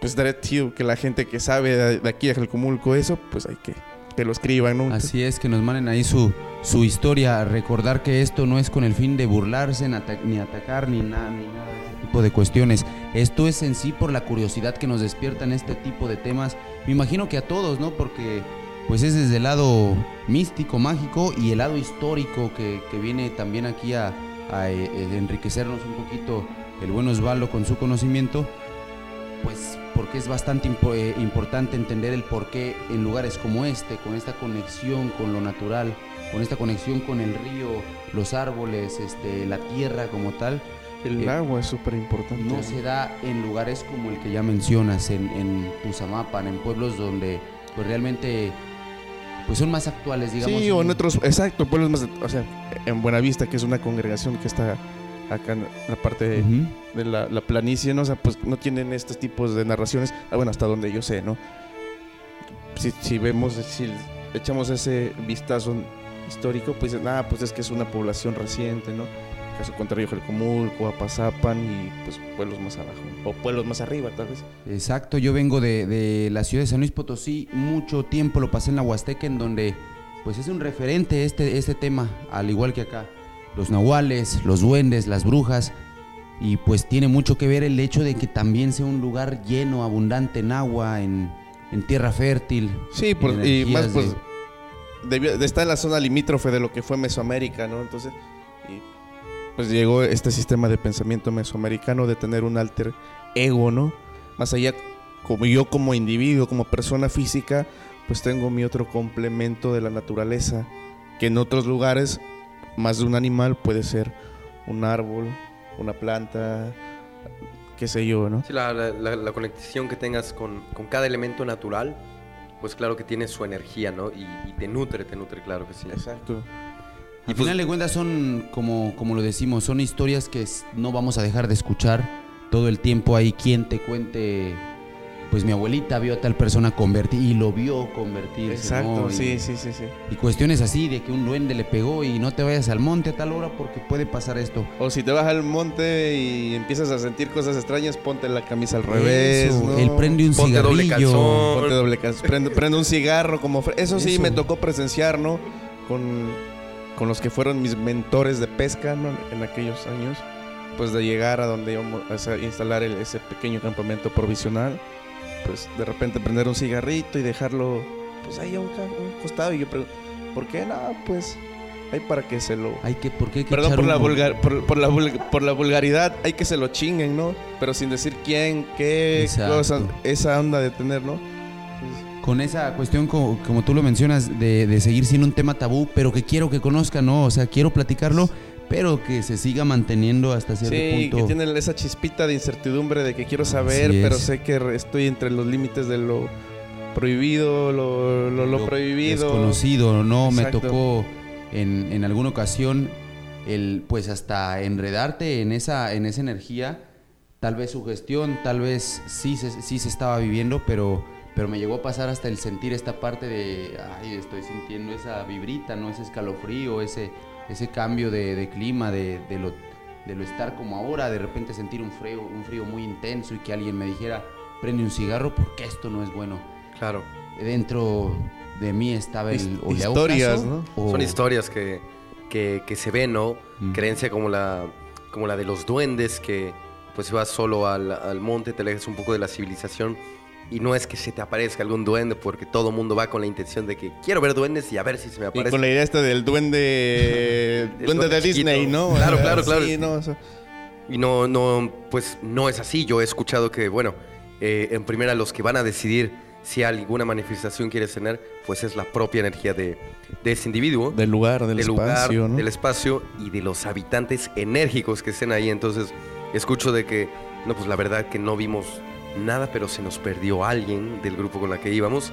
pues estaría chido que la gente que sabe de, de aquí de Jalcomulco eso, pues hay que que lo escriban, ¿no? Así es, que nos manden ahí su, su historia. Recordar que esto no es con el fin de burlarse, ni, ata- ni atacar, ni nada, ni nada de ese tipo de cuestiones. Esto es en sí por la curiosidad que nos despiertan este tipo de temas. Me imagino que a todos, ¿no? Porque pues es desde el lado místico, mágico y el lado histórico que, que viene también aquí a, a, eh, enriquecernos un poquito el buen Osvaldo con su conocimiento pues porque es bastante impo- eh, importante entender el por qué en lugares como este, con esta conexión con lo natural, con esta conexión con el río, los árboles, este, la tierra como tal, El eh, agua es súper importante. no se da en lugares como el que ya mencionas, en, en Tuzamapan, en pueblos donde pues realmente pues son más actuales, digamos. Sí, o en otros, exacto, pueblos más, o sea, en Buenavista, que es una congregación que está acá en la parte de, Ujú. de la, la planicie, ¿no? O sea, pues no tienen estos tipos de narraciones, ah, bueno, hasta donde yo sé, ¿no? Si, si vemos, si echamos ese vistazo histórico, pues nada, pues es que es una población reciente, ¿no? Caso contrario, Jalcomulco, Apazapan y pues pueblos más abajo, o pueblos más arriba, tal vez. Exacto, yo vengo de, de la ciudad de San Luis Potosí, mucho tiempo lo pasé en la Huasteca, en donde pues es un referente este, este tema, al igual que acá. Los nahuales, los duendes, las brujas, y pues tiene mucho que ver el hecho de que también sea un lugar lleno, abundante en agua, en, en tierra fértil. Sí, por- y más pues de- está en la zona limítrofe de lo que fue Mesoamérica, ¿no? Entonces, y, pues llegó este sistema de pensamiento mesoamericano de tener un alter ego, ¿no? Más allá, como yo como individuo, como persona física, pues tengo mi otro complemento de la naturaleza, que en otros lugares, más de un animal puede ser un árbol, una planta, qué sé yo, ¿no? Sí, la, la- conexión que tengas con, con cada elemento natural, pues claro que tiene su energía, ¿no? Y, y te nutre, te nutre, claro que sí. Exacto. Al pues- final de cuentas son, como, como lo decimos, son historias que no vamos a dejar de escuchar. Todo el tiempo hay quien te cuente, pues mi abuelita vio a tal persona convertir y lo vio convertirse. Exacto, ¿no? Y- sí, sí, sí, sí. Y cuestiones así de que un duende le pegó y no te vayas al monte a tal hora porque puede pasar esto. O si te vas al monte y empiezas a sentir cosas extrañas, ponte la camisa al revés. Eso, ¿no? Él prende un Ponte doble cigarrillo. calzón. Ponte doble cas- prende, prende un cigarro como fre- eso sí Eso. me tocó presenciar no con, con los que fueron mis mentores de pesca ¿no? en aquellos años pues de llegar a donde íbamos a instalar el- ese pequeño campamento provisional pues de repente prender un cigarrito y dejarlo pues ahí a un, costado y yo pregunto ¿por qué no? pues ahí para que se lo Hay que, ¿por qué hay que Perdón por la, vulgar, por, por la, vul- por la vulgaridad, hay que se lo chinguen, ¿no? Pero sin decir quién, qué Exacto. cosa, esa onda de tener, ¿no? Entonces, con esa cuestión, co- como, tú lo mencionas, de, de seguir siendo un tema tabú, pero que quiero que conozcan, ¿no? O sea, quiero platicarlo, pero que se siga manteniendo hasta cierto sí, punto. que tienen esa chispita de incertidumbre de que quiero saber, pero sé que estoy entre los límites de lo prohibido, lo, lo, lo prohibido. Desconocido, ¿no? Me tocó en, en alguna ocasión el, pues hasta enredarte en esa, en esa energía, tal vez sugestión, tal vez sí se, sí se estaba viviendo, pero, pero me llegó a pasar hasta el sentir esta parte de, ay, estoy sintiendo esa vibrita, ¿no? Ese escalofrío, ese, ese cambio de, de clima, de, de lo, de lo estar como ahora, de repente sentir un frío, un frío muy intenso y que alguien me dijera, prende un cigarro porque esto no es bueno Claro. dentro de mí estaba el o historias, caso, ¿no? o- Son historias que, que, que se ven, ¿no? Mm. Creencia como la, como la de los duendes, que pues vas solo al, al monte, te alejas un poco de la civilización. Y no es que se te aparezca algún duende, porque todo mundo va con la intención de que quiero ver duendes y a ver si se me Y aparece. con la idea esta del duende, duende de chiquito. Disney, ¿no? Claro, claro, claro. Sí, no, o sea, Y no, no, pues no es así. Yo he escuchado que, bueno, eh, en primera los que van a decidir si alguna manifestación quieres tener, pues es la propia energía de, de ese individuo. del lugar, del, del espacio, lugar, ¿no? del espacio y de los habitantes enérgicos que estén ahí. Entonces, escucho de que, no, pues la verdad que no vimos nada, pero se nos perdió alguien del grupo con la que íbamos.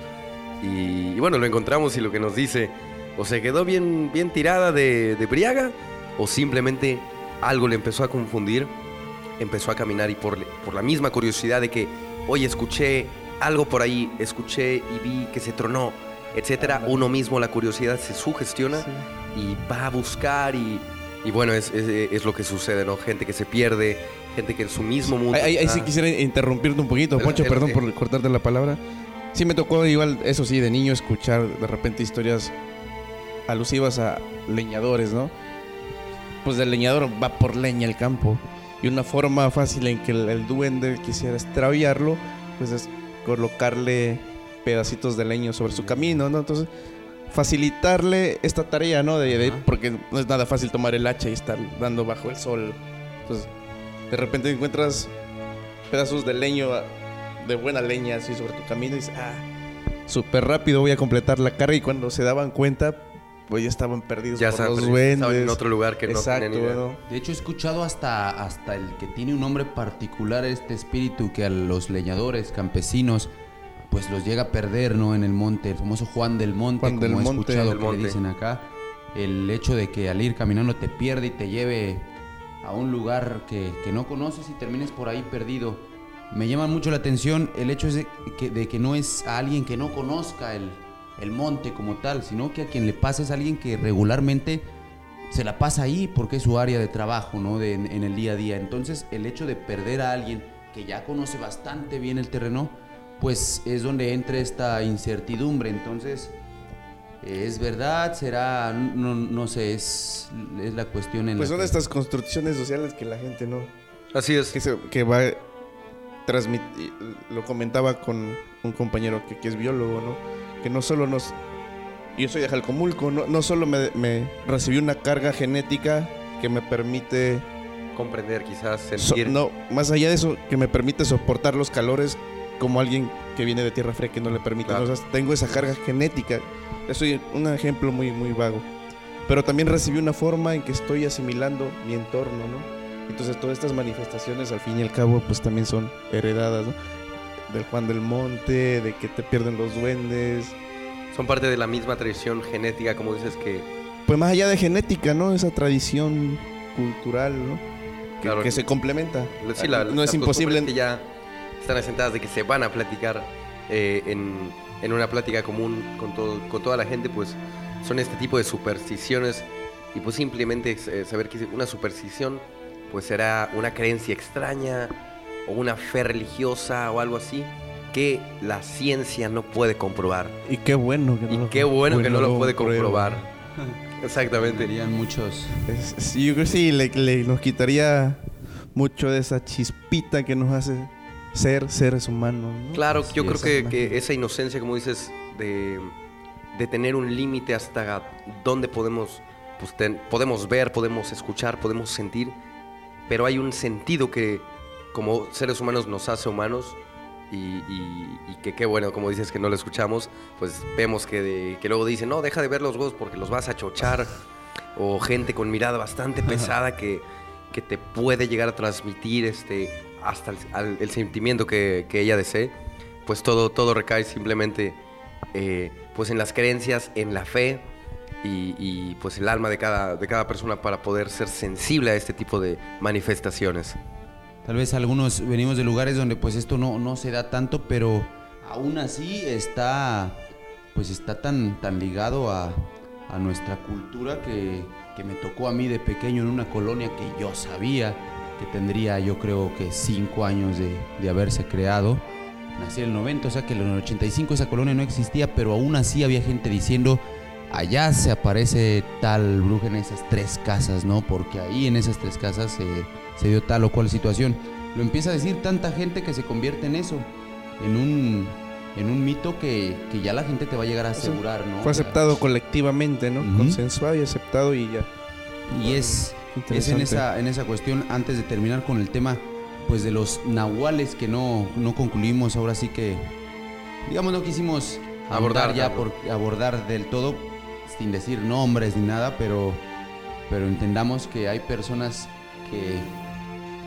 Y, y bueno, lo encontramos y lo que nos dice, o se quedó bien, bien tirada de, de briaga, o simplemente algo le empezó a confundir, empezó a caminar y por, por la misma curiosidad de que, oye, escuché algo por ahí, escuché y vi que se tronó, etcétera, uno mismo la curiosidad se sugestiona Sí. y va a buscar y, y bueno, es, es- es lo que sucede, ¿no? Gente que se pierde, gente que en su mismo mundo... Ahí, ahí sí quisiera interrumpirte un poquito, Poncho, perdón por cortarte la palabra. Sí me tocó igual, eso sí, de niño escuchar de repente historias alusivas a leñadores, ¿no? Pues el leñador va por leña al campo. Y una forma fácil en que el, el duende quisiera extraviarlo, pues es colocarle pedacitos de leño sobre su camino, ¿no? Entonces, facilitarle esta tarea, ¿no? De, de- porque no es nada fácil tomar el hacha y estar dando bajo el sol. Entonces, de repente encuentras pedazos de leño, ah, de buena leña, así sobre tu camino y dices, ah, súper rápido voy a completar la carga. Y cuando se daban cuenta, pues ya estaban perdidos Ya por saben, los estaban en otro lugar que no Exacto, tenían idea. ¿no? De hecho, he escuchado hasta, hasta el que tiene un nombre particular, este espíritu que a los leñadores, campesinos, pues los llega a perder, ¿no? En el monte, el famoso Juan del Monte, Juan del como he Monte. escuchado que Monte. le dicen acá. El hecho de que al ir caminando te pierde y te lleve a un lugar que, que no conoces y termines por ahí perdido. Me llama mucho la atención el hecho de que, de que no es a alguien que no conozca el, el monte como tal, sino que a quien le pasa es alguien que regularmente se la pasa ahí porque es su área de trabajo, ¿no? De- en, en el día a día. Entonces, el hecho de perder a alguien que ya conoce bastante bien el terreno, pues es donde entra esta incertidumbre. Entonces, eh, ¿es verdad? ¿Será? No, no sé, es, es la cuestión en Pues la son que- estas construcciones sociales que la gente no... Así es. Que, se- que va a transmitir... Lo comentaba con un compañero que, que es biólogo, ¿no? Que no solo nos... Yo soy de Jalcomulco, no, no solo me, me recibí una carga genética que me permite... Comprender, quizás, so- sentir. no, más allá de eso, que me permite soportar los calores como alguien que viene de tierra fría que no le permite. Claro. O sea, tengo esa carga genética. Soy un ejemplo muy, muy vago. Pero también recibí una forma en que estoy asimilando mi entorno, ¿no? Entonces todas estas manifestaciones al fin y al cabo pues también son heredadas, ¿no? Del Juan del Monte, de que te pierden los duendes. Son parte de la misma tradición genética, como dices, que, pues más allá de genética, ¿no? Esa tradición cultural, ¿no? Que, Claro. que se complementa. Sí, la- no es imposible. que ya están asentadas de que se van a platicar eh, en, en una plática común con, todo, con toda la gente, pues son este tipo de supersticiones y pues simplemente eh, saber que una superstición pues será una creencia extraña o una fe religiosa o algo así que la ciencia no puede comprobar. Y qué bueno que no Y lo- qué bueno que no lo puede prueba. comprobar. Exactamente. Tendrían muchos. Es- sí, yo creo que sí, le, le- nos quitaría mucho de esa chispita que nos hace ser seres humanos. ¿no? Claro, yo creo que, que esa inocencia, como dices, de, de tener un límite hasta dónde podemos, pues, ten- podemos ver, podemos escuchar, podemos sentir, pero hay un sentido que como seres humanos nos hace humanos y, y- y que qué bueno, como dices que no lo escuchamos, pues vemos que, de- que luego dicen, no, deja de ver los huevos porque los vas a chochar, o gente con mirada bastante pesada que, que te puede llegar a transmitir este, hasta el, sentimiento que, que ella desee, pues todo, todo recae simplemente eh, pues en las creencias, en la fe y, y, pues el alma de cada, de cada persona para poder ser sensible a este tipo de manifestaciones. Tal vez algunos venimos de lugares donde pues esto no, no se da tanto, pero aún así está pues está tan, tan ligado a, a nuestra cultura que, que me tocó a mí de pequeño en una colonia que yo sabía que tendría yo creo que cinco años de, de haberse creado. Nací en el 90, o sea que en el 85 esa colonia no existía, pero aún así había gente diciendo, allá se aparece tal bruja en esas tres casas, ¿no? Porque ahí en esas tres casas se, se dio tal o cual situación. Lo empieza a decir tanta gente que se convierte en eso, en un, en un mito que, que ya la gente te va a llegar a asegurar, ¿no? Fue aceptado colectivamente, ¿no? Ujú. Consensuado y aceptado y ya. Y es, es en, esa, en esa cuestión, antes de terminar con el tema pues de los nahuales que no, no concluimos, ahora sí que, digamos, no quisimos abordar Abordar, ya por abordar del todo, sin decir nombres ni nada, pero, pero entendamos que hay personas que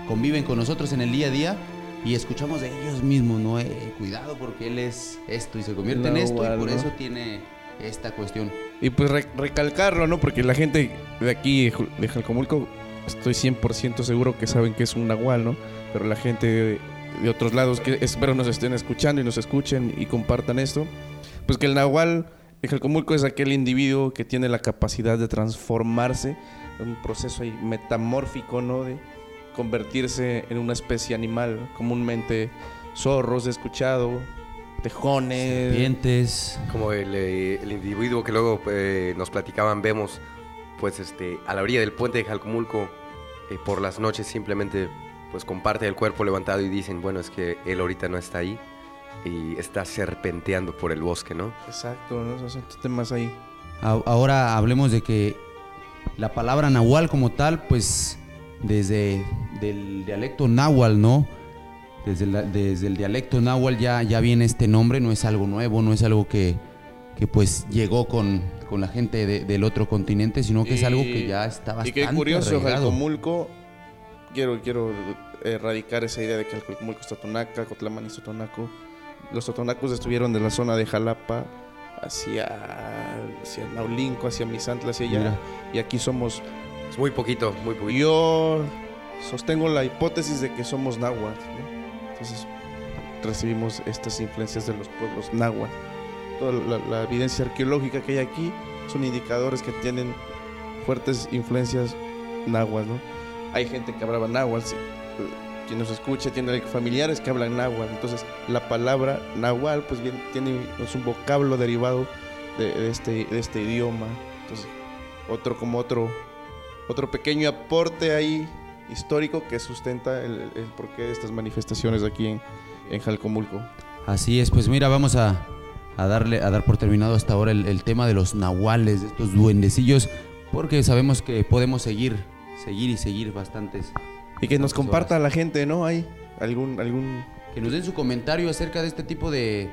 conviven con nosotros en el día a día y escuchamos de ellos mismos, ¿no? Eh, cuidado porque él es esto y se convierte en esto y por ¿no? eso tiene esta cuestión. Y pues re- recalcarlo, ¿no? Porque la gente de aquí, de Jalcomulco, estoy 100% seguro que saben que es un nahual, ¿no? Pero la gente de, de otros lados que espero nos estén escuchando y nos escuchen y compartan esto, pues que el nahual de Jalcomulco es aquel individuo que tiene la capacidad de transformarse, un proceso ahí metamórfico, ¿no? De convertirse en una especie animal, comúnmente zorros, he escuchado, tejones. Serpientes. Como el, eh, el individuo que luego eh, nos platicaban, vemos pues este a la orilla del puente de Jalcomulco eh, por las noches simplemente pues comparte el cuerpo levantado y dicen, bueno, es que él ahorita no está ahí y está serpenteando por el bosque, ¿no? Exacto, ¿no? Esos son temas ahí. Ahora hablemos de que la palabra nahual como tal, pues desde del dialecto náhuatl, ¿no? Desde, la- desde el dialecto náhuatl ya, ya viene este nombre, no es algo nuevo, no es algo que, que pues llegó con, con la gente de- del otro continente, sino que es algo que ya está bastante Y qué curioso. Jalcomulco, quiero, quiero erradicar esa idea de que Jalcomulco es Totonaca, Cotlamán es Totonaco. Los totonacos estuvieron de la zona de Jalapa hacia, hacia Naulinco, hacia Misantla, hacia allá. Mira. Y aquí somos... Es muy poquito, muy poquito. Yo sostengo la hipótesis de que somos náhuatl, ¿no? Entonces recibimos estas influencias de los pueblos náhuatl. Toda la, evidencia arqueológica que hay aquí son indicadores que tienen fuertes influencias náhuatl, ¿no? Hay gente que hablaba náhuatl, quien nos escuche tiene familiares que hablan náhuatl, entonces la palabra náhuatl pues bien tiene es un vocablo derivado de, de este, de este idioma, entonces otro como otro otro pequeño aporte ahí histórico que sustenta el, el porqué de estas manifestaciones aquí en, en Jalcomulco. Así es, pues mira, vamos a, a darle a dar por terminado hasta ahora el, el tema de los nahuales, de estos duendecillos, porque sabemos que podemos seguir, seguir y seguir bastantes. Y que nos comparta horas. la gente, ¿no? Hay algún, algún Que nos den su comentario acerca de este tipo de,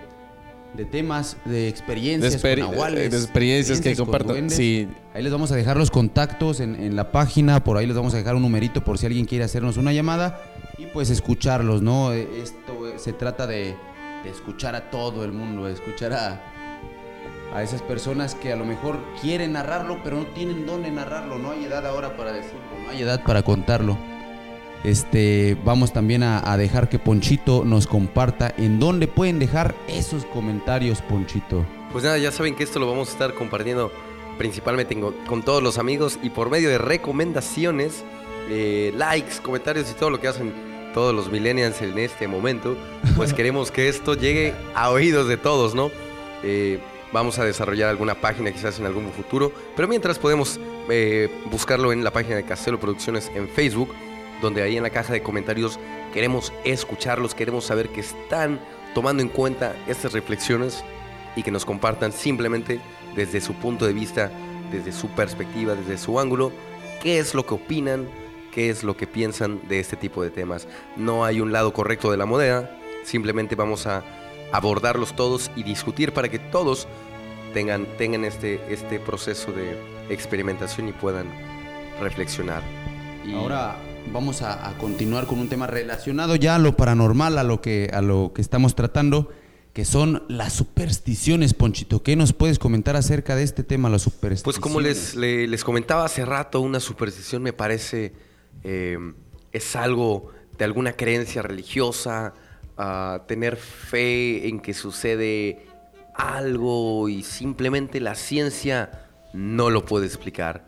de temas, de experiencias de, con de experiencias que compartan. Sí, Ahí les vamos a dejar los contactos en, en la página, por ahí les vamos a dejar un numerito por si alguien quiere hacernos una llamada y pues escucharlos, ¿no? Eh, Esto eh, se trata de, de escuchar a todo el mundo, de escuchar a, a esas personas que a lo mejor quieren narrarlo, pero no tienen dónde narrarlo, no hay edad ahora para decirlo, no hay edad para contarlo. Este, vamos también a, a dejar que Ponchito nos comparta en dónde pueden dejar esos comentarios, Ponchito. Pues nada, ya saben que esto lo vamos a estar compartiendo principalmente con, con todos los amigos y por medio de recomendaciones, eh, likes, comentarios y todo lo que hacen todos los millennials en este momento, pues queremos que esto llegue a oídos de todos, ¿no? Eh, vamos a desarrollar alguna página quizás en algún futuro, pero mientras podemos eh, buscarlo en la página de Castelo Producciones en Facebook, donde ahí en la caja de comentarios queremos escucharlos, queremos saber que están tomando en cuenta estas reflexiones y que nos compartan simplemente desde su punto de vista, desde su perspectiva, desde su ángulo, qué es lo que opinan, qué es lo que piensan de este tipo de temas. No hay un lado correcto de la moneda, simplemente vamos a abordarlos todos y discutir para que todos tengan, tengan este, este proceso de experimentación y puedan reflexionar. Y Ahora vamos a, a continuar con un tema relacionado ya a lo paranormal, a lo que, a lo que estamos tratando, que son las supersticiones, Ponchito. ¿Qué nos puedes comentar acerca de este tema, las supersticiones? Pues como les, le- les comentaba hace rato, una superstición me parece eh, es algo de alguna creencia religiosa, ah, tener fe en que sucede algo y simplemente la ciencia no lo puede explicar.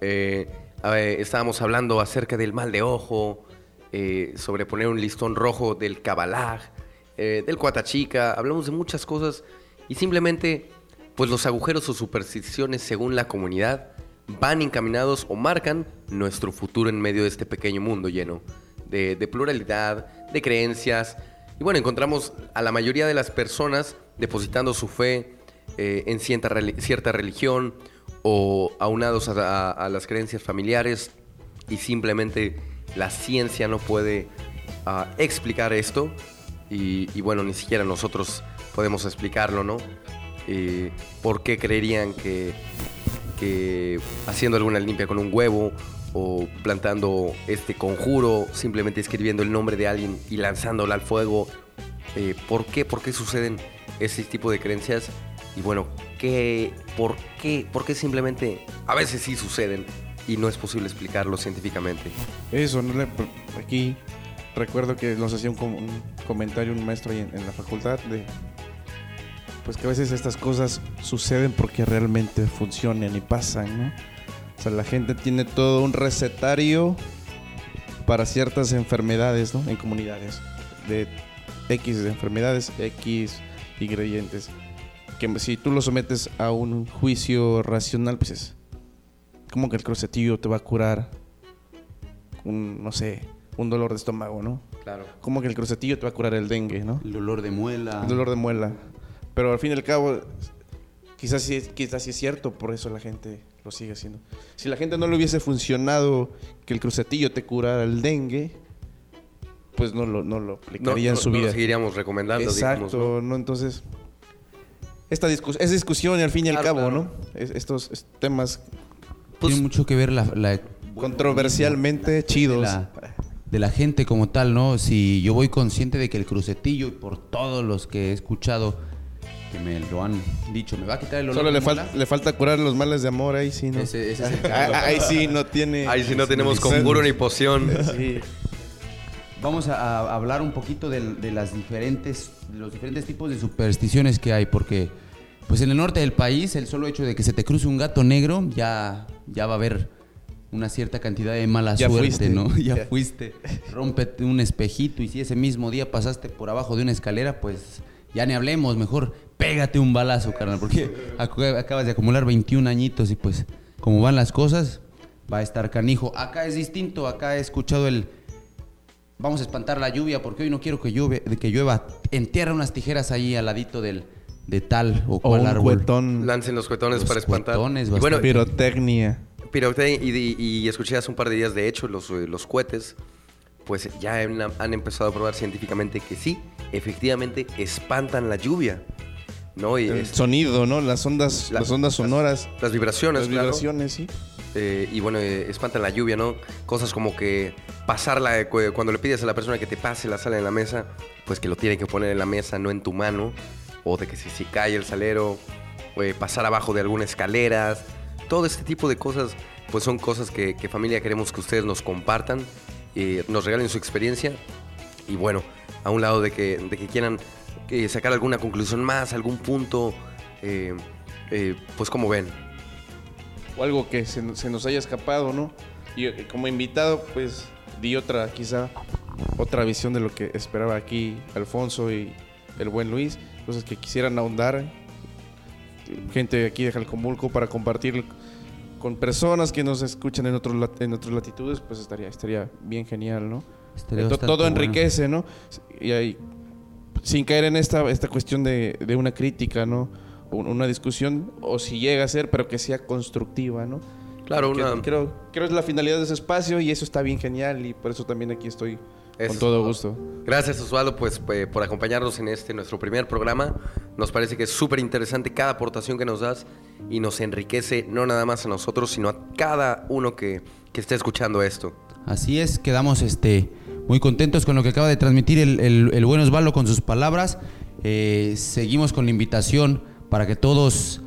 Eh, ver, estábamos hablando acerca del mal de ojo, eh, sobre poner un listón rojo del Kabbalah, eh, del Cuatachica, hablamos de muchas cosas y simplemente, pues los agujeros o supersticiones según la comunidad van encaminados o marcan nuestro futuro en medio de este pequeño mundo lleno de, pluralidad, de creencias. Y bueno, encontramos a la mayoría de las personas depositando su fe eh, en cierta, cierta religión o aunados a, las creencias familiares y simplemente la ciencia no puede ah, explicar esto y, bueno, ni siquiera nosotros podemos explicarlo, ¿no? Eh, ¿Por qué creerían que, haciendo alguna limpia con un huevo o plantando este conjuro, simplemente escribiendo el nombre de alguien y lanzándolo al fuego, eh, ¿por qué? ¿Por qué suceden ese tipo de creencias? Y bueno, ¿qué, por, qué, ¿por qué simplemente a veces sí suceden y no es posible explicarlo científicamente? Eso, aquí recuerdo que nos hacía un, un comentario un maestro en la facultad de pues que a veces estas cosas suceden porque realmente funcionan y pasan, ¿no? O sea, la gente tiene todo un recetario para ciertas enfermedades, ¿no? En comunidades de X enfermedades, X ingredientes. Que si tú lo sometes a un juicio racional, pues es como que el crucetillo te va a curar un, no sé, un dolor de estómago, ¿no? Claro. Como que el crucetillo te va a curar el dengue, ¿no? El dolor de muela. El dolor de muela. Pero al fin y al cabo, quizás sí, quizás sí es cierto, por eso la gente lo sigue haciendo. Si la gente no le hubiese funcionado que el crucetillo te curara el dengue, pues no lo, no lo aplicaría en su no lo vida. seguiríamos recomendando, Exacto, digamos, ¿no? ¿no? Entonces, esta discus es discusión y al fin y al Claro, cabo, claro. ¿no? Es- estos es- temas Tiene mucho que ver la, la- controversialmente chidos. de la, de la gente como tal, ¿no? Si yo voy consciente de que el crucetillo, y por todos los que he escuchado que me lo han dicho, me va a quitar el olor Solo le, le falta curar los males de amor, ahí sí, ¿no? Ese- ese es el Ah, ahí sí no tiene... Ahí sí no tenemos conjuro ni poción. Sí. Vamos a, a hablar un poquito de, de las diferentes, de los diferentes tipos de supersticiones que hay, porque pues en el norte del país el solo hecho de que se te cruce un gato negro ya, ya va a haber una cierta cantidad de mala Ya suerte, fuiste. ¿no? Ya, Ya. fuiste. Rómpete un espejito y si ese mismo día pasaste por abajo de una escalera, pues ya ni hablemos, mejor pégate un balazo, carnal, porque ac- acabas de acumular 21 añitos y pues como van las cosas, va a estar canijo. Acá es distinto, acá he escuchado el vamos a espantar la lluvia porque hoy no quiero que llueve, de que llueva. Entierra unas tijeras ahí al ladito del de tal o O cual un árbol. cuetón, Lancen los cuetones Los para espantar. cuetones, Y bueno, pirotecnia. pirotecnia y, y- y escuché hace un par de días, de hecho, los, eh, los cohetes, pues ya han, han empezado a probar científicamente que sí, efectivamente espantan la lluvia, ¿no? Y El sonido, ¿no? Las ondas, la- las ondas sonoras, las vibraciones, las claro. vibraciones, sí. Eh, y bueno, eh, espantan la lluvia, ¿no? Cosas como que pasarla, eh, cu- cuando le pides a la persona que te pase la sal en la mesa, pues que lo tiene que poner en la mesa, no en tu mano. O de que si, si cae el salero, eh, pasar abajo de alguna escalera, todo este tipo de cosas, pues son cosas que, familia queremos que ustedes nos compartan, eh, nos regalen su experiencia y bueno, a un lado de que, de que quieran eh, sacar alguna conclusión más, algún punto, eh, pues como ven. O algo que se, se nos haya escapado, ¿no? Y como invitado, pues di otra, quizá, otra visión de lo que esperaba aquí Alfonso y el buen Luis. Cosas que quisieran ahondar. Gente de aquí de Jalcomulco para compartir con personas que nos escuchan en, otros en otras latitudes, pues estaría, estaría bien genial, ¿no? Estaría todo bueno. enriquece, ¿no? Y ahí, sin caer en esta, esta cuestión de, de una crítica, ¿no? Un- Una discusión, o si llega a ser, pero que sea constructiva, ¿no? Claro, una... Creo, creo es la finalidad de ese espacio y eso está bien genial y por eso también aquí estoy Eso con todo todo. gusto. Gracias Osvaldo pues, eh, por acompañarnos en este nuestro primer programa. Nos parece que es súper interesante cada aportación que nos das y nos enriquece no nada más a nosotros, sino a cada uno que, que esté escuchando esto. Así es, quedamos este, muy contentos con lo que acaba de transmitir el, el- el buen Osvaldo con sus palabras. Eh, seguimos con la invitación para que todos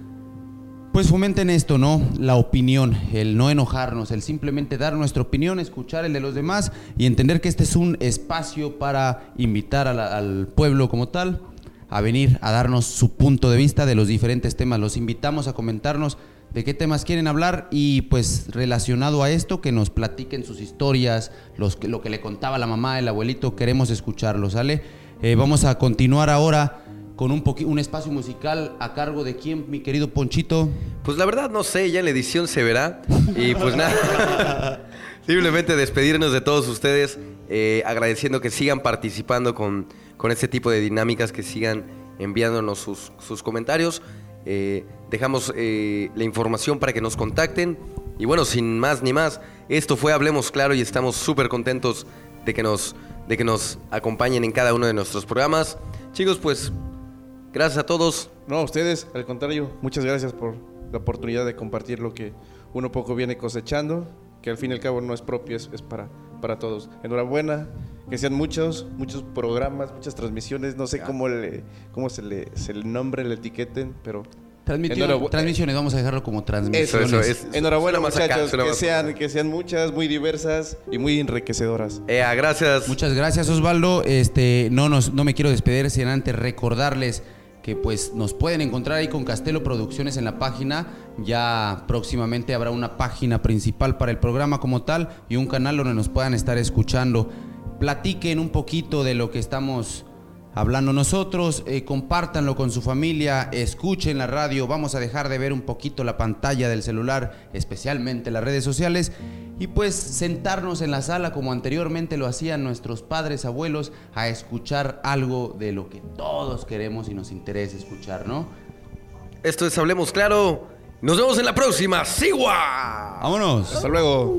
pues fomenten esto, ¿no? La opinión, el no enojarnos, el simplemente dar nuestra opinión, escuchar el de los demás y entender que este es un espacio para invitar la- al pueblo como tal a venir a darnos su punto de vista de los diferentes temas. Los invitamos a comentarnos de qué temas quieren hablar y pues relacionado a esto que nos platiquen sus historias, los, lo que le contaba la mamá, el abuelito, queremos escucharlo, ¿sale? Eh, vamos a continuar ahora con un, un espacio musical a cargo de quién, mi querido Ponchito. Pues la verdad no sé, ya en la edición se verá. Y pues nada, simplemente despedirnos de todos ustedes, eh, agradeciendo que sigan participando con, con este tipo de dinámicas, que sigan enviándonos sus, sus comentarios. Eh, dejamos eh, la información para que nos contacten. Y bueno, sin más ni más, esto fue Hablemos Claro y estamos súper contentos de que, nos, de que nos acompañen en cada uno de nuestros programas. Chicos, pues gracias a todos. No, a ustedes, al contrario, muchas gracias por la oportunidad de compartir lo que uno poco viene cosechando, que al fin y al cabo no es propio, es, es para, para todos. Enhorabuena, que sean muchos, muchos programas, muchas transmisiones, no sé cómo, le, cómo se, le, se le nombre, le etiqueten, pero Enhorabu- transmisiones, vamos a dejarlo como Eso, transmisiones. eso enhorabuena acá, muchachos, que sean, que sean muchas, muy diversas y muy enriquecedoras. Ea, gracias. Muchas gracias Osvaldo. Este, no, nos, no me quiero despedir sin antes recordarles que pues nos pueden encontrar ahí con Castelo Producciones en la página. Ya próximamente habrá una página principal para el programa como tal y un canal donde nos puedan estar escuchando. Platiquen un poquito de lo que estamos hablando nosotros, eh, compártanlo con su familia, escuchen la radio, vamos a dejar de ver un poquito la pantalla del celular, especialmente las redes sociales, y pues sentarnos en la sala como anteriormente lo hacían nuestros padres, abuelos, a escuchar algo de lo que todos queremos y nos interesa escuchar, ¿no? Esto es Hablemos Claro. Nos vemos en la próxima. ¡Sigua! ¡Vámonos! Hasta luego.